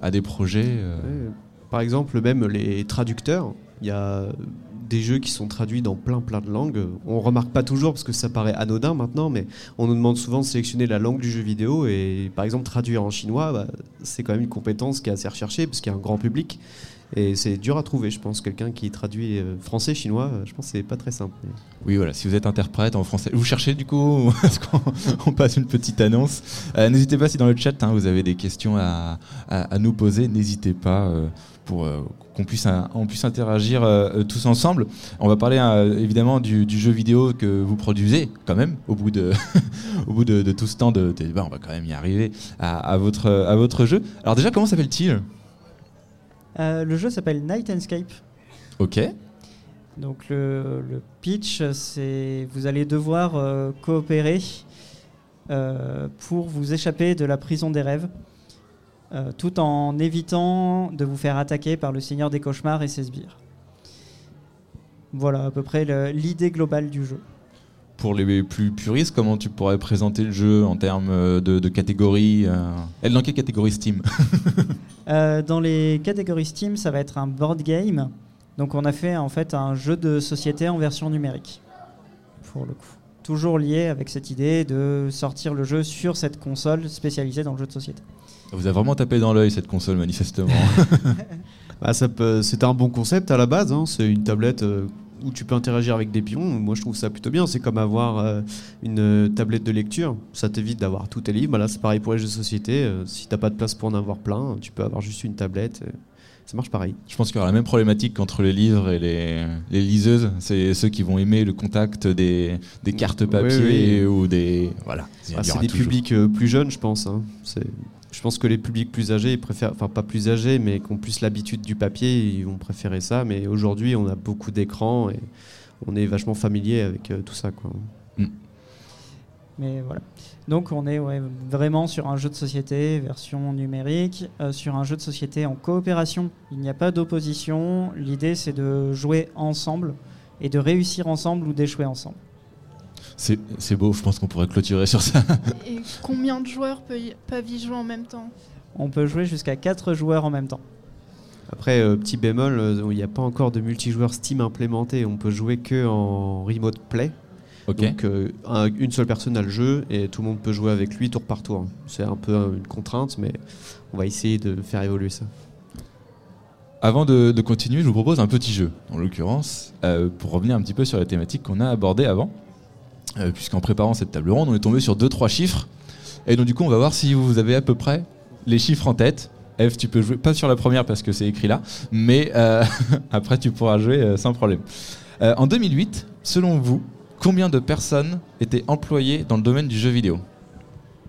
à des projets. Par exemple, même les traducteurs, il y a des jeux qui sont traduits dans plein plein de langues. On remarque pas toujours parce que ça paraît anodin maintenant, mais on nous demande souvent de sélectionner la langue du jeu vidéo et par exemple traduire en chinois, bah, c'est quand même une compétence qui est assez recherchée parce qu'il y a un grand public. Et c'est dur à trouver, je pense. Quelqu'un qui traduit euh, français-chinois, je pense que c'est pas très simple. Oui, voilà. Si vous êtes interprète en français, vous cherchez du coup on passe une petite annonce. Euh, n'hésitez pas si dans le chat hein, vous avez des questions à, nous poser, n'hésitez pas euh, pour qu'on puisse, on puisse interagir tous ensemble. On va parler évidemment du, jeu vidéo que vous produisez quand même au bout de, au bout de, tout ce temps de débat. On va quand même y arriver à, à votre, à votre jeu. Alors déjà, comment s'appelle-t-il? Euh, le jeu s'appelle Night Escape. Ok. Donc le, pitch, c'est vous allez devoir euh, coopérer euh, pour vous échapper de la prison des rêves, tout en évitant de vous faire attaquer par le Seigneur des cauchemars et ses sbires. Voilà à peu près l'idée globale du jeu pour les plus puristes, comment tu pourrais présenter le jeu en termes euh, de, catégories euh, Elle dans quelle catégorie Steam? Euh, Dans les catégories Steam, ça va être un board game. Donc on a fait en fait un jeu de société en version numérique, pour le coup. Toujours lié avec cette idée de sortir le jeu sur cette console spécialisée dans le jeu de société. Vous avez vraiment tapé dans l'œil cette console manifestement. bah, C'était un bon concept à la base. Hein. C'est une tablette où tu peux interagir avec des pions. Moi, je trouve ça plutôt bien. C'est comme avoir euh, une euh, tablette de lecture. Ça t'évite d'avoir tous tes livres. Bah là, c'est pareil pour les jeux de société. Euh, si t'as pas de place pour en avoir plein, tu peux avoir juste une tablette. Ça marche pareil. Je pense qu'il y aura la même problématique entre les livres et les, les liseuses. C'est ceux qui vont aimer le contact des, des cartes papier ou des. Voilà. Ah, c'est des publics plus jeunes, je pense. Hein. Je pense que les publics plus âgés préfèrent, enfin pas plus âgés, mais qui ont plus l'habitude du papier, ils vont préférer ça. Mais aujourd'hui, on a beaucoup d'écrans et on est vachement familier avec euh, tout ça. Quoi. Mm. Mais voilà. Donc on est vraiment sur un jeu de société version numérique, euh, sur un jeu de société en coopération. Il n'y a pas d'opposition. L'idée c'est de jouer ensemble et de réussir ensemble ou d'échouer ensemble. C'est beau, je pense qu'on pourrait clôturer sur ça. Et combien de joueurs peuvent y jouer en même temps? On peut jouer jusqu'à 4 joueurs en même temps. Après, euh, petit bémol, euh, il n'y a pas encore de multijoueur Steam implémenté. On peut jouer que en remote play. Donc euh, un- une seule personne a le jeu et tout le monde peut jouer avec lui tour par tour. C'est un peu une contrainte, mais on va essayer de faire évoluer ça. Avant de, de continuer, je vous propose un petit jeu, en l'occurrence, euh, pour revenir un petit peu sur la thématique qu'on a abordée avant. Euh, Puisqu'en préparant cette table ronde, on est tombé sur deux trois chiffres. Et donc, du coup, on va voir si vous avez à peu près les chiffres en tête. Eve, tu peux jouer, pas sur la première parce que c'est écrit là, mais après, tu pourras jouer sans problème. En 2008, selon vous, combien de personnes étaient employées dans le domaine du jeu vidéo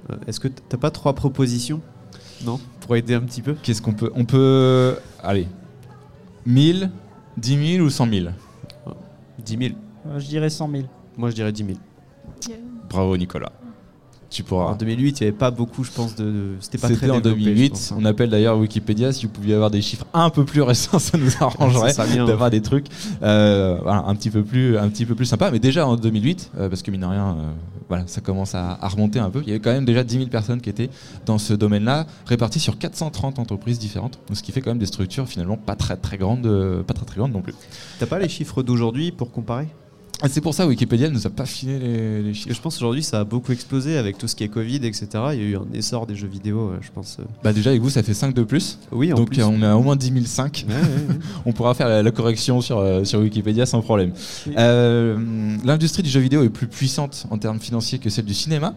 Euh, Est-ce que t'as pas trois propositions? Non? Pour aider un petit peu? Qu'est-ce qu'on peut On peut. Allez. 1000, 10 000 ou 100 000 10 000. Euh, je dirais 100 000. Moi, je dirais 10 000. Bravo, Nicolas. Tu pourras. En 2008, il n'y avait pas beaucoup, je pense, de. de- C'était pas très C'était en développé, je 2008. pense, hein. On appelle d'ailleurs Wikipédia. Si vous pouviez avoir des chiffres un peu plus récents, ça nous arrangerait d'avoir des trucs euh, voilà, un petit peu plus, un petit peu plus sympa. Mais déjà en 2008, euh, parce que mine de rien, euh, voilà, ça commence à, à remonter un peu. Il y avait quand même déjà 10 000 personnes qui étaient dans ce domaine-là, réparties sur 430 entreprises différentes. Donc, ce qui fait quand même des structures finalement pas très très grandes, pas très très grandes non plus. T'as pas les chiffres d'aujourd'hui pour comparer? C'est pour ça Wikipédia ne nous a pas filé les, chiffres. je pense qu'aujourd'hui, ça a beaucoup explosé avec tout ce qui est Covid, etc. Il y a eu un essor des jeux vidéo, euh, je pense. euh. Bah déjà avec vous, ça fait 5 de plus. Oui, en Donc plus. on a au moins 10 005. Ouais, ouais, ouais. On pourra faire la, la correction sur, euh, sur Wikipédia sans problème. Euh, L'industrie du jeu vidéo est plus puissante en termes financiers que celle du cinéma.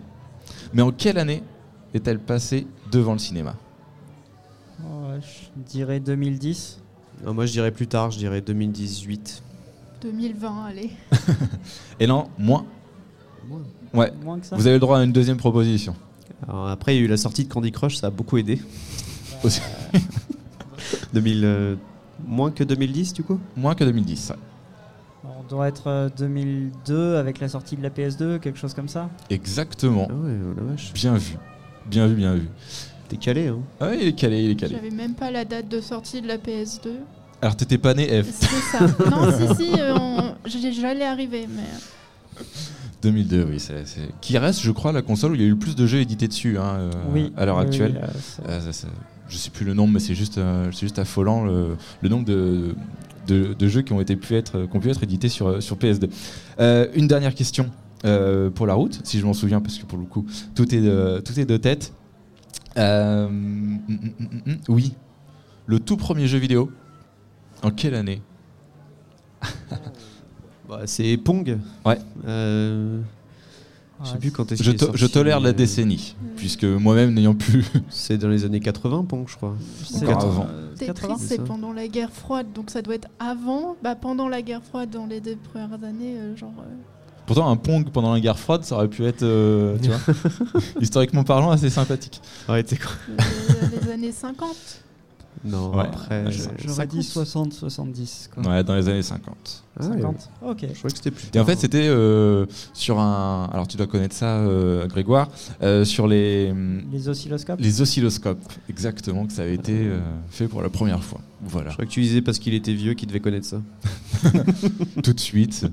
Mais en quelle année est-elle passée devant le cinéma? Ouais, je dirais 2010. Non, moi, je dirais plus tard, je dirais 2018. 2020, allez. Et non, moins. Ouais. Moins que ça. Vous avez le droit à une deuxième proposition. Alors, après, il y a eu la sortie de Candy Crush, ça a beaucoup aidé. Aussi. 2000, euh, moins que 2010, du coup? Moins que 2010. ouais. On doit être euh, 2002 avec la sortie de la PS2, quelque chose comme ça? Exactement. Ah ouais, oh la vache. Bien vu. Bien vu, bien vu. T'es calé, hein Ah oui, il est calé, il est calé. J'avais même pas la date de sortie de la PS2. Alors t'étais pas né F. C'est ça. non, si, si, euh, on- j'allais arriver, mais. euh, 2002, oui. c'est Qui reste, je crois, la console où il y a eu le plus de jeux édités dessus hein, euh, oui. à l'heure oui, actuelle. oui, là, ça- Euh, ça- ça- je sais plus le nombre, mais c'est juste, euh, c'est juste affolant le, le nombre de, de, de jeux qui ont, été pu être, qui ont pu être édités sur, sur PS2. Euh, une dernière question euh, pour la route, si je m'en souviens, parce que pour le coup, tout est de, tout est de tête. Euh, hum, hum, hum, oui, le tout premier jeu vidéo, en quelle année Bah, C'est Pong. Ouais. Euh, je sais Ouais, plus quand est-ce je, qu'il est to- sorti, je tolère la mais décennie, puisque moi-même n'ayant plus. C'est dans les années 80, Pong, je crois. c'est Encore dans- avant. euh, Tetris, 80. c'est ça. pendant la guerre froide, donc ça doit être avant. Bah, pendant la guerre froide, dans les deux premières années, euh, genre. euh, Pourtant, un Pong pendant la guerre froide, ça aurait pu être, euh, tu vois, historiquement parlant, assez sympathique. Ouais, t'es quoi les, les années 50. Non, Ouais. après. J'aurais dit 50. 60, 70. Quoi. Ouais, dans les années 50. Ah ouais. 50. Ok. Je croyais que c'était plus Et en fait, c'était euh, sur un. Alors, tu dois connaître ça, euh, Grégoire, euh, sur les, Les oscilloscopes? les oscilloscopes, exactement, que ça avait été euh, fait pour la première fois. Voilà, Je crois que tu disais parce qu'il était vieux qu'il devait connaître ça. tout de suite.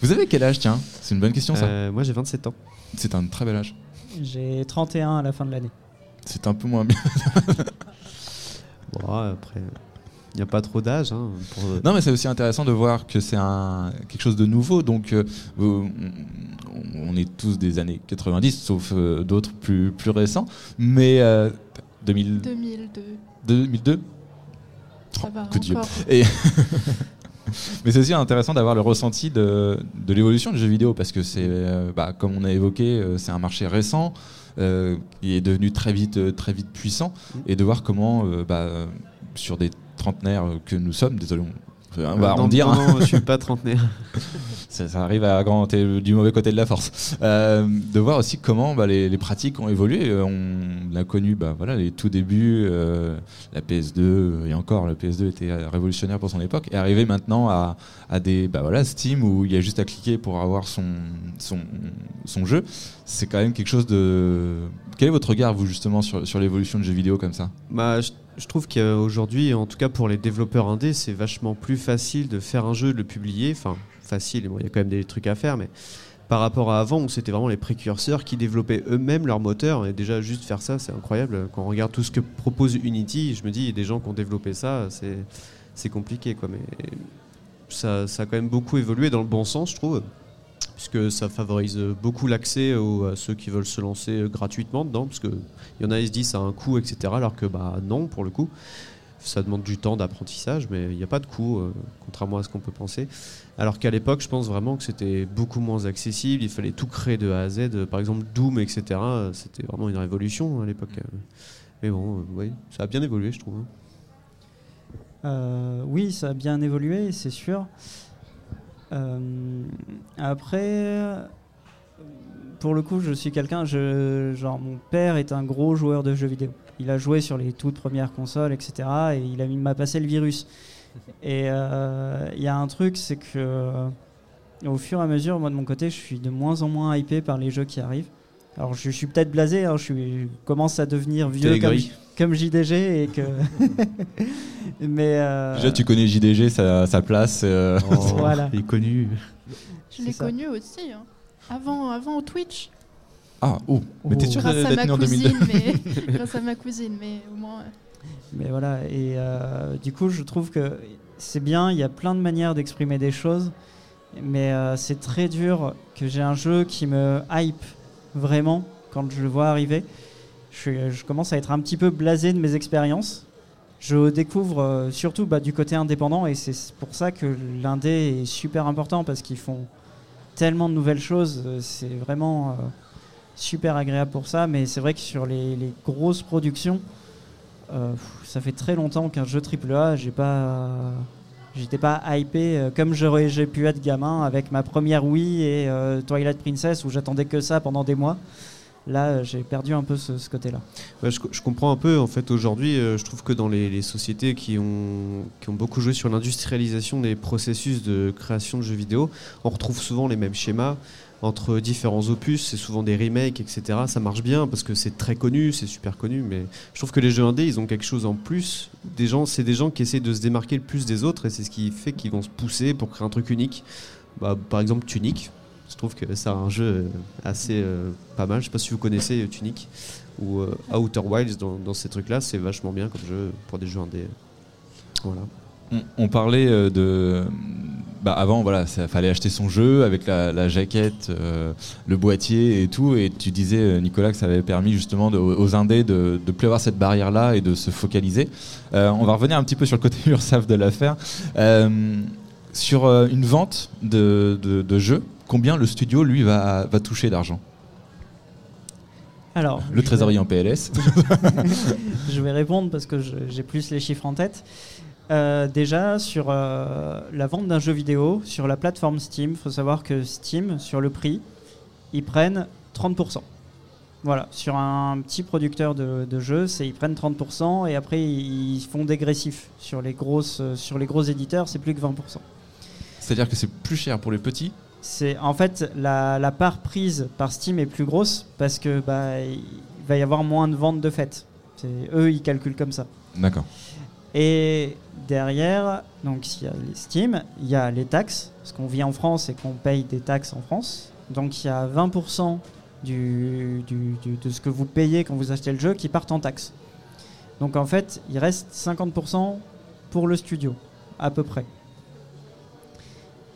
Vous avez quel âge, tiens? C'est une bonne question, ça. Euh, moi, j'ai 27 ans. C'est un très bel âge. J'ai 31 à la fin de l'année. C'est un peu moins bien. Bon, après, il n'y a pas trop d'âge. Hein, pour- Non, mais c'est aussi intéressant de voir que c'est un, quelque chose de nouveau. Donc, euh, on, est tous des années 90, sauf euh, d'autres plus, plus récents. Mais euh, 2000 2002. 2002 Ça va coup de vieux. encore. Et Mais c'est aussi intéressant d'avoir le ressenti de, de l'évolution du jeu vidéo parce que c'est, euh, bah, comme on a évoqué, euh, c'est un marché récent. Euh, il est devenu très vite, euh, très vite puissant Mm. et de voir comment, euh, bah, euh, sur des trentenaires que nous sommes, désolé, on, Euh, va non, arrondir, non, hein. non, je suis pas trentenaire. ça, ça arrive à grand, t'es du mauvais côté de la force. Euh, de voir aussi comment bah, les, les pratiques ont évolué. Euh, On a connu bah, voilà, les tout débuts, euh, la PS2, euh, et encore, la PS2 était euh, révolutionnaire pour son époque, et arriver maintenant à, à des bah, voilà, Steam où il y a juste à cliquer pour avoir son, son, son jeu. C'est quand même quelque chose de. Quel est votre regard, vous, justement, sur, sur l'évolution de jeux vidéo comme ça? Bah, je, je trouve qu'aujourd'hui, en tout cas pour les développeurs indés, c'est vachement plus facile de faire un jeu, de le publier. Enfin, facile, il y a quand même des trucs à faire, mais par rapport à avant où c'était vraiment les précurseurs qui développaient eux-mêmes leur moteur. Et déjà, juste faire ça, c'est incroyable. Quand on regarde tout ce que propose Unity, je me dis, il y a des gens qui ont développé ça, c'est, c'est compliqué. Quoi. Mais ça, ça a quand même beaucoup évolué dans le bon sens, je trouve puisque ça favorise beaucoup l'accès à ceux qui veulent se lancer gratuitement dedans, parce qu'il y en a, ils se disent ça a un coût, etc. Alors que bah non, pour le coup, ça demande du temps d'apprentissage, mais il n'y a pas de coût, euh, contrairement à ce qu'on peut penser. Alors qu'à l'époque, je pense vraiment que c'était beaucoup moins accessible, il fallait tout créer de A à Z. Par exemple, Doom, etc. C'était vraiment une révolution à l'époque. Mais bon, euh, oui, ça a bien évolué, je trouve. Hein. Euh, oui, ça a bien évolué, c'est sûr. Euh, après, pour le coup, je suis quelqu'un, genre mon père est un gros joueur de jeux vidéo. Il a joué sur les toutes premières consoles, etc. Et il m'a passé le virus. Et euh, il y a un truc, c'est que au fur et à mesure, moi de mon côté, je suis de moins en moins hypé par les jeux qui arrivent. Alors je, suis peut-être blasé, hein, je, suis, commence à devenir vieux comme, comme, JDG et que. Mais euh, déjà tu connais JDG, sa, sa place. Euh, oh, voilà. Il est connu. Je l'ai connu aussi. Hein. Avant, avant Twitch. Ah, oh, mais t'es sûr grâce à ma cousine, mais grâce à ma cousine, mais au moins. Mais voilà, et euh, du coup, je trouve que c'est bien. Il y a plein de manières d'exprimer des choses, mais c'est très dur que j'ai un jeu qui me hype vraiment quand je le vois arriver. Je, commence à être un petit peu blasé de mes expériences. Je découvre euh, surtout bah, du côté indépendant et c'est pour ça que l'indé est super important parce qu'ils font tellement de nouvelles choses. Euh, c'est vraiment euh, super agréable pour ça. Mais c'est vrai que sur les, grosses productions, ça fait très longtemps qu'un jeu AAA, j'ai pas J'étais pas hypé comme j'aurais j'ai pu être gamin avec ma première Wii et euh, Twilight Princess où j'attendais que ça pendant des mois. Là, euh, j'ai perdu un peu ce, côté-là. je, comprends un peu. En fait, aujourd'hui, je trouve que dans les, sociétés qui ont, qui ont beaucoup joué sur l'industrialisation des processus de création de jeux vidéo, on retrouve souvent les mêmes schémas entre différents opus, c'est souvent des remakes, etc. Ça marche bien parce que c'est très connu, c'est super connu, mais je trouve que les jeux indés, ils ont quelque chose en plus. Des gens, c'est des gens qui essaient de se démarquer le plus des autres et c'est ce qui fait qu'ils vont se pousser pour créer un truc unique. Bah, par exemple, Tunic. Trouve que c'est un jeu assez euh, pas mal. Je sais pas si vous connaissez Tunic ou euh, Outer Wilds dans, ces trucs-là. C'est vachement bien comme jeu pour des jeux indés. Voilà. On, parlait euh, de. Bah avant, voilà, ça fallait acheter son jeu avec la, jaquette, le boîtier et tout. Et tu disais, Nicolas, que ça avait permis justement aux indés de ne cette barrière-là et de se focaliser. on va revenir un petit peu sur le côté URSAF de l'affaire. Sur une vente de, de, jeux, combien le studio, lui, va, va toucher d'argent? Alors, le trésorier en PLS. je vais répondre parce que j'ai plus les chiffres en tête. Euh, déjà, sur euh, la vente d'un jeu vidéo, sur la plateforme Steam, il faut savoir que Steam, sur le prix, ils prennent 30%. Voilà, sur un petit producteur de, jeux, c'est ils prennent 30% et après ils font dégressif. Sur les, grosses, sur les gros éditeurs, c'est plus que 20%. C'est-à-dire que c'est plus cher pour les petits c'est en fait la, part prise par Steam est plus grosse parce que bah, il va y avoir moins de ventes de fait. Eux, ils calculent comme ça. D'accord. Et derrière, donc il y a les Steam, il y a les taxes, parce qu'on vit en France et qu'on paye des taxes en France. Donc il y a 20% du, de ce que vous payez quand vous achetez le jeu qui partent en taxes. Donc en fait, il reste 50% pour le studio, à peu près.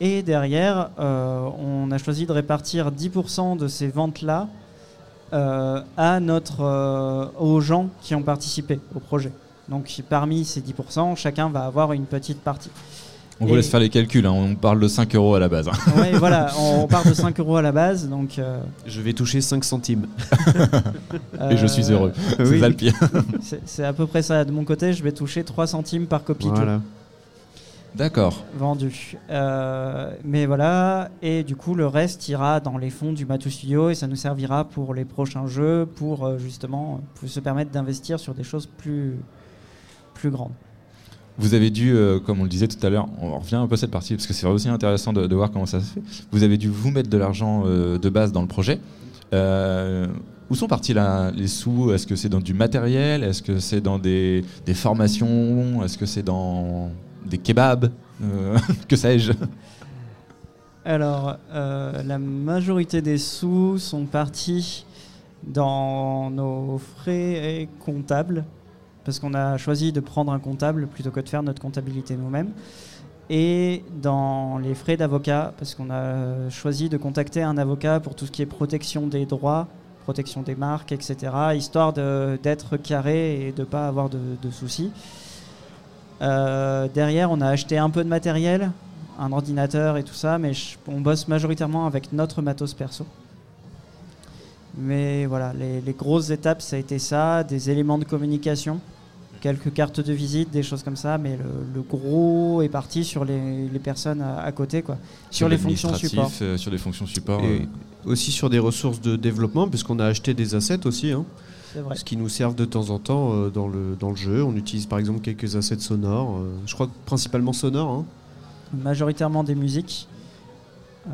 Et derrière, euh, on a choisi de répartir 10% de ces ventes-là euh, à notre, euh, aux gens qui ont participé au projet. Donc parmi ces 10%, chacun va avoir une petite partie. On vous laisse faire les calculs, hein. on parle de 5 euros à la base. Hein. Oui, voilà, on part de 5 euros à la base. Donc, euh, Je vais toucher 5 centimes. Et je suis heureux. C'est ça le pire. C'est à peu près ça. De mon côté, je vais toucher 3 centimes par copie voilà. D'accord. Vendu. Euh, mais voilà, et du coup, le reste ira dans les fonds du Matou Studio et ça nous servira pour les prochains jeux, pour euh, justement pour se permettre d'investir sur des choses plus, plus grande. Vous avez dû, euh, comme on le disait tout à l'heure, on revient un peu à cette partie parce que c'est aussi intéressant de, voir comment ça se fait. Vous avez dû vous mettre de l'argent de base dans le projet. Où sont partis là, les sous? Est-ce que c'est dans du matériel? Est-ce que c'est dans des, des formations? Est-ce que c'est dans des kebabs Que sais-je Alors, euh, la majorité des sous sont partis dans nos frais comptables, parce qu'on a choisi de prendre un comptable plutôt que de faire notre comptabilité nous-mêmes, et dans les frais d'avocat, parce qu'on a choisi de contacter un avocat pour tout ce qui est protection des droits, protection des marques, etc., histoire d'être carré et de ne pas avoir de soucis. Euh, derrière, on a acheté un peu de matériel, un ordinateur et tout ça, mais je- on bosse majoritairement avec notre matos perso. Mais voilà, les, les grosses étapes, ça a été ça, des éléments de communication, quelques cartes de visite, des choses comme ça, mais le, le gros est parti sur les, les personnes à, à côté, quoi. Sur les fonctions support. euh, sur les fonctions support. Et euh, aussi sur des ressources de développement, puisqu'on a acheté des assets aussi, hein, vrai. ce qui nous servent de temps en temps euh, dans, le, dans le jeu. On utilise par exemple quelques assets sonores, euh, je crois que principalement sonores. hein. Majoritairement des musiques. Euh,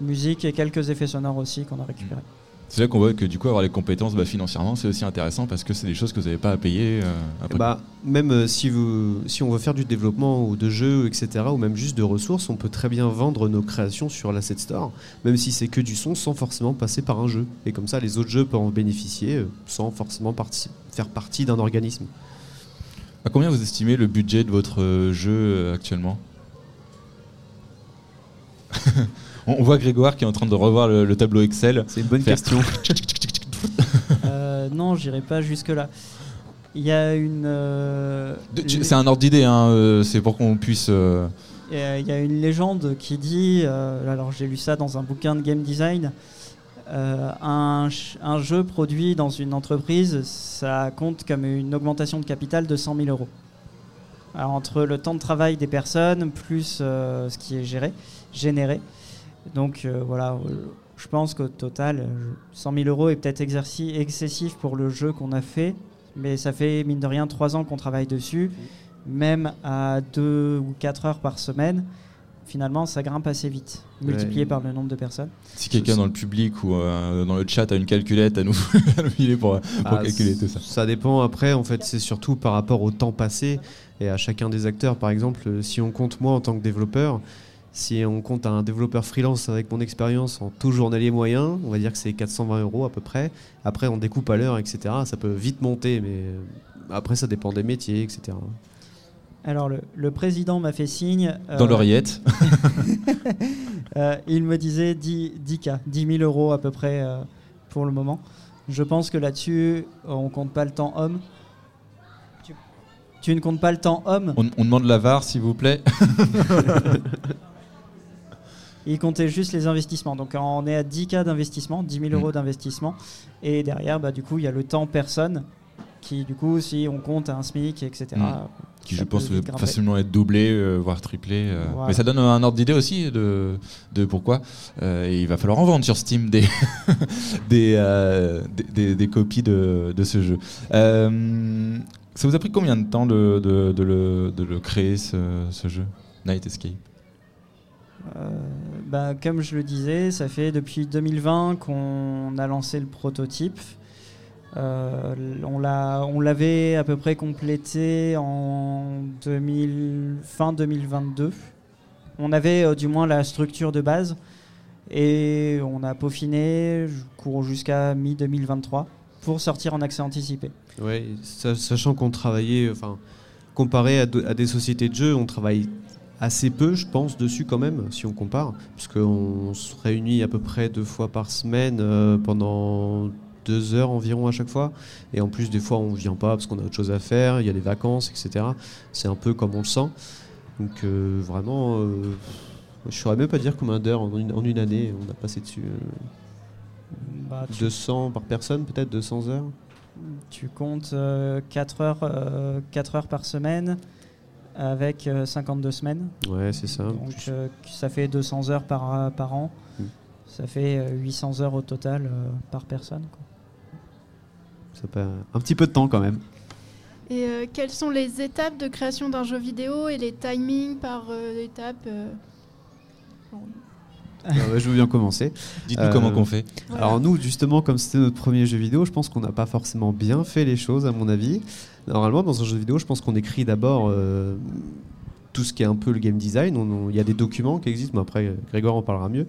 musique et quelques effets sonores aussi qu'on a récupérés. C'est là qu'on voit que du coup avoir les compétences bah, financièrement c'est aussi intéressant parce que c'est des choses que vous n'avez pas à payer euh, après. Bah, même euh, si, vous, si on veut faire du développement ou de jeux, etc., ou même juste de ressources, on peut très bien vendre nos créations sur l'asset store, même si c'est que du son, sans forcément passer par un jeu. Et comme ça, les autres jeux peuvent en bénéficier euh, sans forcément parti- faire partie d'un organisme. À combien vous estimez le budget de votre jeu actuellement? on, voit Grégoire qui est en train de revoir le, le tableau Excel. C'est une bonne Faire- question. Euh, non, j'irai pas jusque-là. Il y a une. euh, C'est un ordre d'idée, hein, euh, c'est pour qu'on puisse. euh, Il y a- une légende qui dit, euh, alors j'ai lu ça dans un bouquin de game design, euh, un, jeu produit dans une entreprise, ça compte comme une augmentation de capital de 100 000 euros. Alors, entre le temps de travail des personnes plus euh, ce qui est géré, généré. Donc euh, voilà, euh, je pense qu'au total, euh, 100 000 euros est peut-être exerci- excessif pour le jeu qu'on a fait, mais ça fait mine de rien 3 ans qu'on travaille dessus même à 2 ou 4 heures par semaine, finalement, ça grimpe assez vite, multiplié Ouais. par le nombre de personnes. Si quelqu'un dans le public ou euh, dans le chat a une calculette à nous, à nous filer pour, pour Ah, calculer tout ça. Ça dépend après, en fait, c'est surtout par rapport au temps passé et à chacun des acteurs. Par exemple, euh, si on compte moi en tant que développeur, si on compte un développeur freelance avec mon expérience en tout journalier moyen, on va dire que c'est 420 euros à peu près. Après, on découpe à l'heure, etc. Ça peut vite monter, mais euh, après, ça dépend des métiers, etc. Alors, le, le président m'a fait signe. euh, Dans l'oreillette. euh, il me disait 10, 10K, 10 000 euros à peu près euh, pour le moment. Je pense que là-dessus, on compte pas le temps homme. Tu, tu ne comptes pas le temps homme? On, on demande la VAR, s'il vous plaît. Il comptait juste les investissements. Donc on est à 10K d'investissement, 10 000 euros Mm. d'investissement. Et derrière, bah, du coup, il y a le temps personne qui, du coup, si on compte un SMIC, etc. Mm. qui je pense facilement être doublé, euh, voire triplé. euh. Voilà. Mais ça donne un ordre d'idée aussi de, de pourquoi. Euh, et il va falloir en vendre sur Steam des, des, des, des- des copies de, de ce jeu. Ça vous a pris combien de temps de, de- de le, de le créer, ce, ce jeu? Night Escape bah, comme je le disais, ça fait depuis 2020 qu'on a lancé le prototype. Euh, on l'a- on l'avait à peu près complété en 2000 fin 2022. On avait euh, du moins la structure de base et on a peaufiné jusqu'à mi-2023 pour sortir en accès anticipé. Sa- sachant qu'on travaillait, enfin, comparé à, à des sociétés de jeux, on travaille assez peu, je pense, dessus quand même, si on compare, puisqu'on se réunit à peu près deux fois par semaine euh, pendant deux heures environ à chaque fois. Et en plus, des fois, on vient pas parce qu'on a autre chose à faire, il y a des vacances, etc. C'est un peu comme on le sent. Donc, euh, vraiment, euh, je saurais même pas dire combien d'heures en une, en une année on a passé dessus. euh, Bah, tu, 200 par personne, peut-être 200 heures tu comptes 4, heures, euh, quatre heures par semaine avec euh, 52 semaines. Ouais, c'est ça. Donc euh, ça fait 200 heures par, par an. Mm. Ça fait euh, 800 heures au total euh, par personne. quoi. Ça peut un petit peu de temps quand même. Et euh, quelles sont les étapes de création d'un jeu vidéo et les timings par euh, étape euh, bon, je veux bien commencer. Dites-nous Euh, comment qu'on fait. voilà. Alors nous, justement, comme c'était notre premier jeu vidéo, je pense qu'on n'a pas forcément bien fait les choses, à mon avis. Normalement, dans un jeu vidéo, je pense qu'on écrit d'abord euh, tout ce qui est un peu le game design. Il y a des documents qui existent, mais après Grégoire en parlera mieux.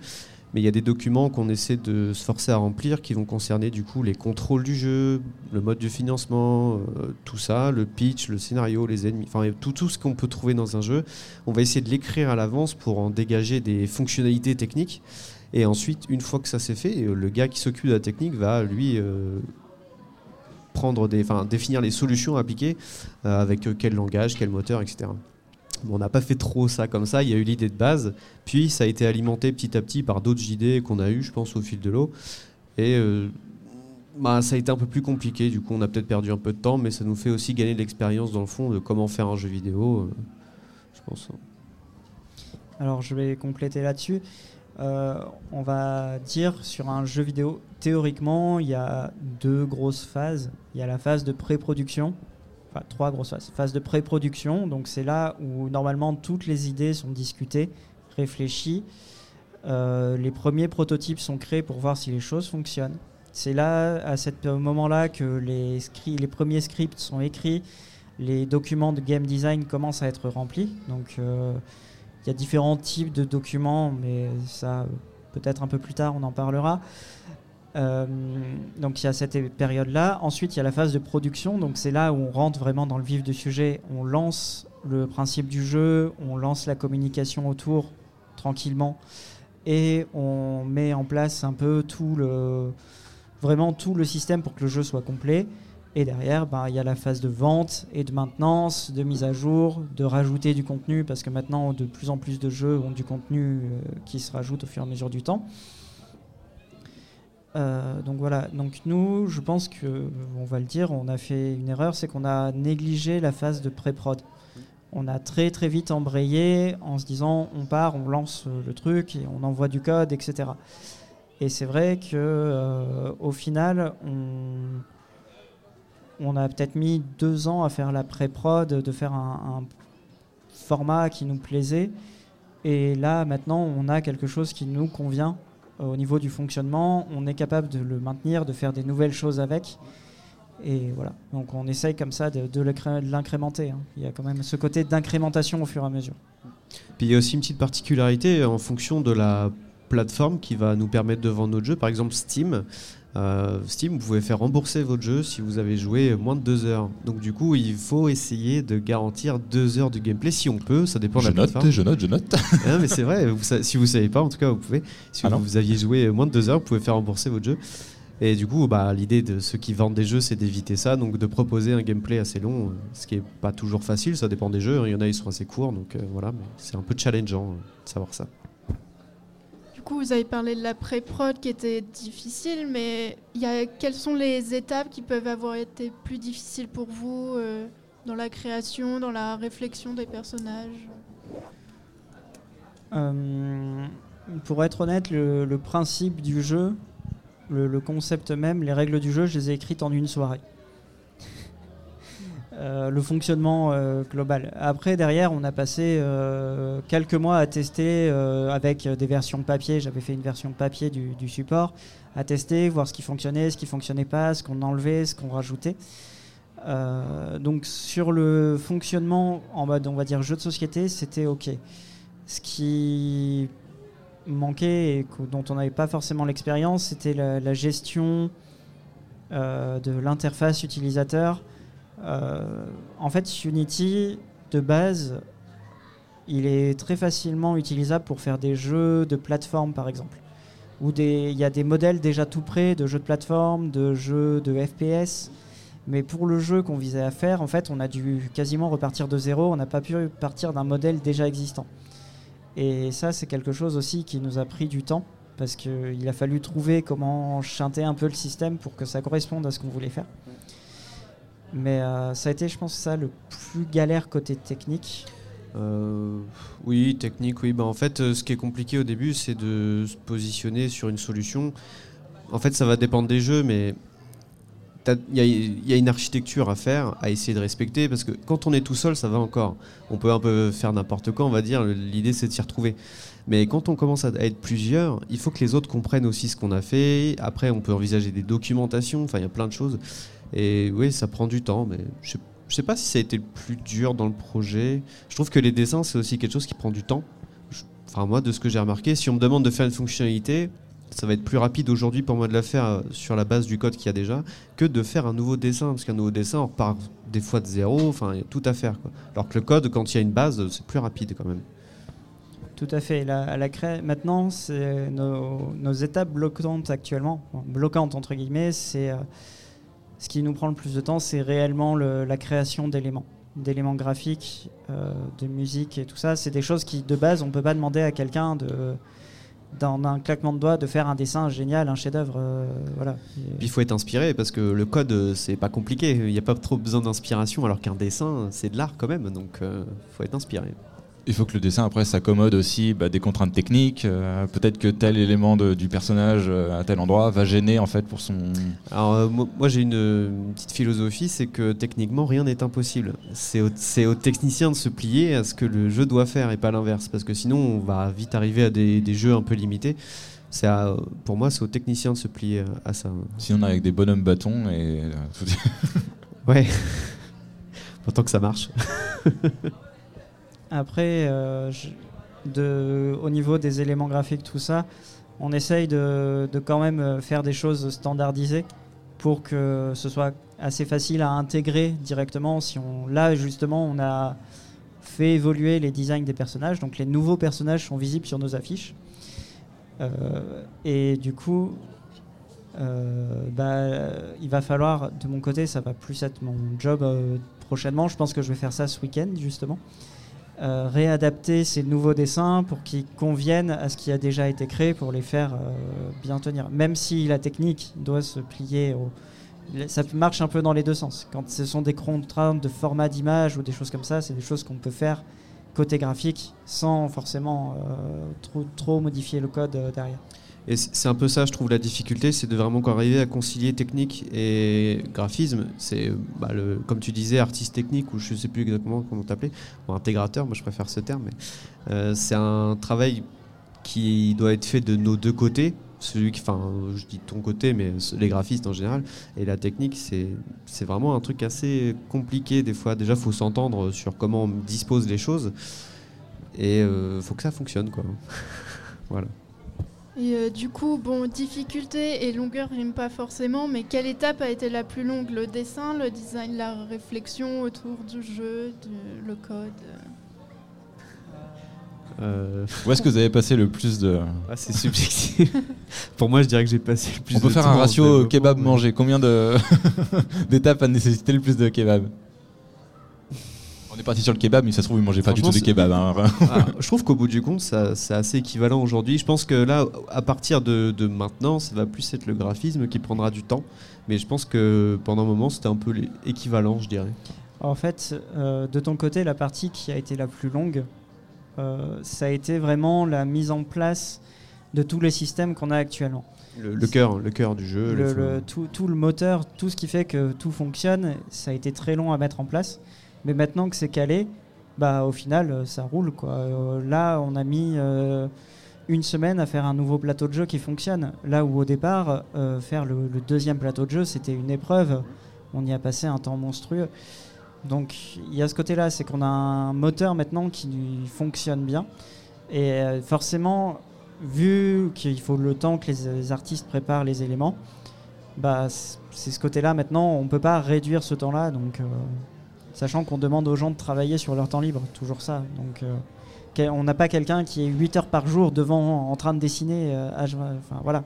Mais il y a des documents qu'on essaie de se forcer à remplir qui vont concerner du coup les contrôles du jeu, le mode de financement, euh, tout ça, le pitch, le scénario, les ennemis, enfin tout, ce qu'on peut trouver dans un jeu. On va essayer de l'écrire à l'avance pour en dégager des fonctionnalités techniques. Et ensuite, une fois que ça s'est fait, le gars qui s'occupe de la technique va lui euh, prendre des, définir les solutions à appliquer euh, avec quel langage, quel moteur, etc on n'a pas fait trop ça comme ça, il y a eu l'idée de base, puis ça a été alimenté petit à petit par d'autres idées qu'on a eues, je pense, au fil de l'eau. Et euh, bah, ça a été un peu plus compliqué, du coup on a peut-être perdu un peu de temps, mais ça nous fait aussi gagner de l'expérience dans le fond de comment faire un jeu vidéo, euh, je pense. Alors je vais compléter là-dessus. Euh, on va dire sur un jeu vidéo, théoriquement, il y a deux grosses phases. Il y a la phase de pré-production, trois grosses phases. Phase de pré-production, donc c'est là où normalement toutes les idées sont discutées, réfléchies. Euh, les premiers prototypes sont créés pour voir si les choses fonctionnent. C'est là, à ce moment-là, que les, les premiers scripts sont écrits, les documents de game design commencent à être remplis. Donc euh, il y a différents types de documents, mais ça, peut-être un peu plus tard, on en parlera. Euh, donc il y a cette période-là. Ensuite, il y a la phase de production. Donc c'est là où on rentre vraiment dans le vif du sujet. On lance le principe du jeu, on lance la communication autour tranquillement et on met en place un peu tout le vraiment tout le système pour que le jeu soit complet. Et derrière, bah, il y a la phase de vente et de maintenance, de mise à jour, de rajouter du contenu, parce que maintenant, de plus en plus de jeux ont du contenu euh, qui se rajoute au fur et à mesure du temps. Euh, donc voilà, donc nous, je pense que, on va le dire, on a fait une erreur, c'est qu'on a négligé la phase de pré-prod. On a très très vite embrayé en se disant on part, on lance le truc et on envoie du code, etc. Et c'est vrai que euh, au final, on, a peut-être mis deux ans à faire la pré-prod, de faire un, format qui nous plaisait. Et là, maintenant, on a quelque chose qui nous convient au niveau du fonctionnement, on est capable de le maintenir, de faire des nouvelles choses avec. Et voilà, donc on essaye comme ça de, l'incrémenter. Hein. Il y a quand même ce côté d'incrémentation au fur et à mesure. Puis il y a aussi une petite particularité en fonction de la plateforme qui va nous permettre de vendre notre jeu. Par exemple, Steam. Euh, Steam, vous pouvez faire rembourser votre jeu si vous avez joué moins de deux heures. Donc du coup, il faut essayer de garantir deux heures de gameplay si on peut. Ça dépend de la note, plateforme. Je note, je note. Ah, mais c'est vrai. si vous savez pas, en tout cas, vous pouvez. Si ah vous, aviez joué moins de deux heures, vous pouvez faire rembourser votre jeu. Et du coup, bah, l'idée de ceux qui vendent des jeux, c'est d'éviter ça, donc de proposer un gameplay assez long, ce qui est pas toujours facile. Ça dépend des jeux. Il y en a, ils sont assez courts, donc euh, voilà. C'est un peu challengeant euh, de savoir ça coup, vous avez parlé de la pré-prod qui était difficile, mais y a, quelles sont les étapes qui peuvent avoir été plus difficiles pour vous euh, dans la création, dans la réflexion des personnages? Euh, Pour être honnête, le, principe du jeu, le, concept même, les règles du jeu, je les ai écrites en une soirée. Euh, le fonctionnement euh, global. Après, derrière, on a passé euh, quelques mois à tester avec des versions papier. J'avais fait une version papier du, support, à tester, voir ce qui fonctionnait, ce qui fonctionnait pas, ce qu'on enlevait, ce qu'on rajoutait. donc sur le fonctionnement en mode, on va dire, jeu de société, c'était OK. Ce qui manquait et dont on n'avait pas forcément l'expérience, c'était la, gestion de l'interface utilisateur en fait, Unity, de base, il est très facilement utilisable pour faire des jeux de plateforme, par exemple. Où il y a des modèles déjà tout prêts de jeux de plateforme, de jeux de FPS. Mais pour le jeu qu'on visait à faire, en fait, on a dû quasiment repartir de zéro. On n'a pas pu partir d'un modèle déjà existant. Et ça, c'est quelque chose aussi qui nous a pris du temps parce qu'il a fallu trouver comment chanter un peu le système pour que ça corresponde à ce qu'on voulait faire. Mais euh, ça a été, je pense, ça le plus galère côté technique. Euh, oui, technique, oui. Bah, en fait, euh, ce qui est compliqué au début, c'est de se positionner sur une solution. En fait, ça va dépendre des jeux, mais il y, a une architecture à faire, à essayer de respecter, parce que quand on est tout seul, ça va encore. On peut un peu faire n'importe quoi, on va dire. L'idée, c'est de s'y retrouver. Mais quand on commence à être plusieurs, il faut que les autres comprennent aussi ce qu'on a fait. Après, on peut envisager des documentations. Enfin, il y a plein de choses. Et oui, ça prend du temps, mais je sais pas si ça a été le plus dur dans le projet. Je trouve que les dessins, c'est aussi quelque chose qui prend du temps. Enfin, moi, de ce que j'ai remarqué, si on me demande de faire une fonctionnalité, ça va être plus rapide aujourd'hui pour moi de la faire euh, sur la base du code qu'il y a déjà que de faire un nouveau dessin. Parce qu'un nouveau dessin, on repart des fois de zéro, enfin, il y a tout à faire. Alors que le code, quand il y a une base, c'est plus rapide quand même. Tout à fait. La, cré- Maintenant, c'est nos, étapes bloquantes actuellement, bloquantes entre guillemets, c'est euh, ce qui nous prend le plus de temps, c'est réellement le- la création d'éléments, d'éléments graphiques, euh, de musique et tout ça. C'est des choses qui, de base, on peut pas demander à quelqu'un de dans un claquement de doigts de faire un dessin génial, un chef-d'œuvre, euh, voilà. Il faut être inspiré parce que le code, euh, c'est pas compliqué. Il n'y a pas trop besoin d'inspiration, alors qu'un dessin, c'est de l'art quand même. Donc il faut être inspiré. Il faut que le dessin après s'accommode aussi bah, des contraintes techniques. euh, Peut-être que tel élément de- du personnage euh, à tel endroit va gêner en fait pour son. Alors euh, moi, moi, j'ai une, une petite philosophie, c'est que techniquement rien n'est impossible. C'est au, au technicien de se plier à ce que le jeu doit faire et pas l'inverse, parce que sinon on va vite arriver à des, des jeux un peu limités. À- pour moi, c'est au technicien de se plier à ça. Sinon on est avec des bonhommes bâtons et Ouais. Autant que ça marche. Après, euh, au niveau des éléments graphiques, tout ça, on essaye de, quand même euh, faire des choses standardisées pour que ce soit assez facile à intégrer directement. Si on, là, justement, on a fait évoluer les designs des personnages, donc les nouveaux personnages sont visibles sur nos affiches. Euh, et du coup, bah, il va falloir, de mon côté, ça va plus être mon job prochainement. Je pense que je vais faire ça ce week-end, justement. Euh, réadapter ces nouveaux dessins pour qu'ils conviennent à ce qui a déjà été créé pour les faire euh, bien tenir. Même si la technique doit se plier au... Ça marche un peu dans les deux sens. Quand ce sont des contraintes de format d'image ou des choses comme ça, c'est des choses qu'on peut faire côté graphique sans forcément euh, trop, trop modifier le code derrière. Et c'est un peu ça, je trouve, la difficulté, c'est de vraiment arriver à concilier technique et graphisme. C'est, bah, comme tu disais, artiste technique, ou je sais plus exactement comment t'appelais, ou intégrateur, moi je préfère ce terme, euh, c'est un travail qui doit être fait de nos deux côtés. Celui qui, enfin, je dis ton côté, mais les graphistes en général, et la technique, c'est, vraiment un truc assez compliqué des fois. Déjà, faut s'entendre sur comment on dispose les choses, et euh, faut que ça fonctionne, quoi. voilà. Et euh, du coup, bon, difficulté et longueur riment pas forcément, mais quelle étape a été la plus longue? Le dessin, le design, la réflexion autour du jeu, du- le code? Euh Où est-ce que vous avez passé le plus de. Ah, c'est subjectif. Pour moi, je dirais que j'ai passé le plus On peut de faire temps un ratio kebab mais- mangé. Combien de d'étapes a nécessité le plus de kebab? Parti sur le kebab, mais ça se trouve, vous mangez pas du tout de kebab. hein. Ah, je trouve qu'au bout du compte, ça- c'est assez équivalent aujourd'hui. Je pense que là, à partir de, de maintenant, ça va plus être le graphisme qui prendra du temps. Mais je pense que pendant un moment, c'était un peu équivalent, je dirais. En fait, euh, de ton côté, la partie qui a été la plus longue, euh, ça a été vraiment la mise en place de tous les systèmes qu'on a actuellement. Le, le cœur, le cœur du jeu. Le- le- le- tout, tout le moteur, tout ce qui fait que tout fonctionne, ça a été très long à mettre en place. Mais maintenant que c'est calé, bah, au final, euh, ça roule. Quoi. Euh, là, on a mis euh, une semaine à faire un nouveau plateau de jeu qui fonctionne. Là où au départ, faire le, deuxième plateau de jeu, c'était une épreuve. On y a passé un temps monstrueux. Donc il y a ce côté-là, c'est qu'on a un moteur maintenant qui fonctionne bien. Et forcément, vu qu'il faut le temps que les, artistes préparent les éléments, bah, c'est ce côté-là maintenant, on ne peut pas réduire ce temps-là. Donc, sachant qu'on demande aux gens de travailler sur leur temps libre, toujours ça. Donc, euh, on n'a pas quelqu'un qui est 8 heures par jour devant en train de dessiner. euh, H20, enfin voilà.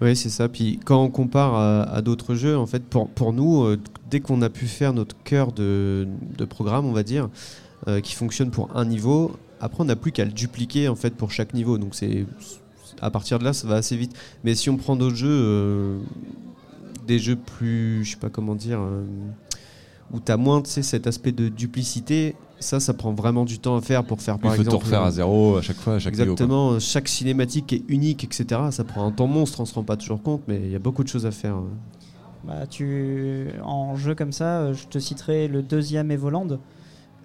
Oui, c'est ça. Puis quand on compare à, d'autres jeux, en fait, pour, nous, euh, dès qu'on a pu faire notre cœur de, programme, on va dire, qui fonctionne pour un niveau, après on n'a plus qu'à le dupliquer en fait pour chaque niveau. Donc c'est à partir de là, ça va assez vite. Mais si on prend d'autres jeux, des jeux plus, je sais pas comment dire, où tu as moins tu sais, cet aspect de duplicité, ça, ça prend vraiment du temps à faire pour faire Il par faut tout refaire à zéro à chaque fois, à chaque. Exactement, chaque cinématique est unique, etc. Ça prend un temps monstre, on se rend pas toujours compte, mais il y a beaucoup de choses à faire. Bah, tu, en jeu comme ça, euh, je te citerai le deuxième Evoland.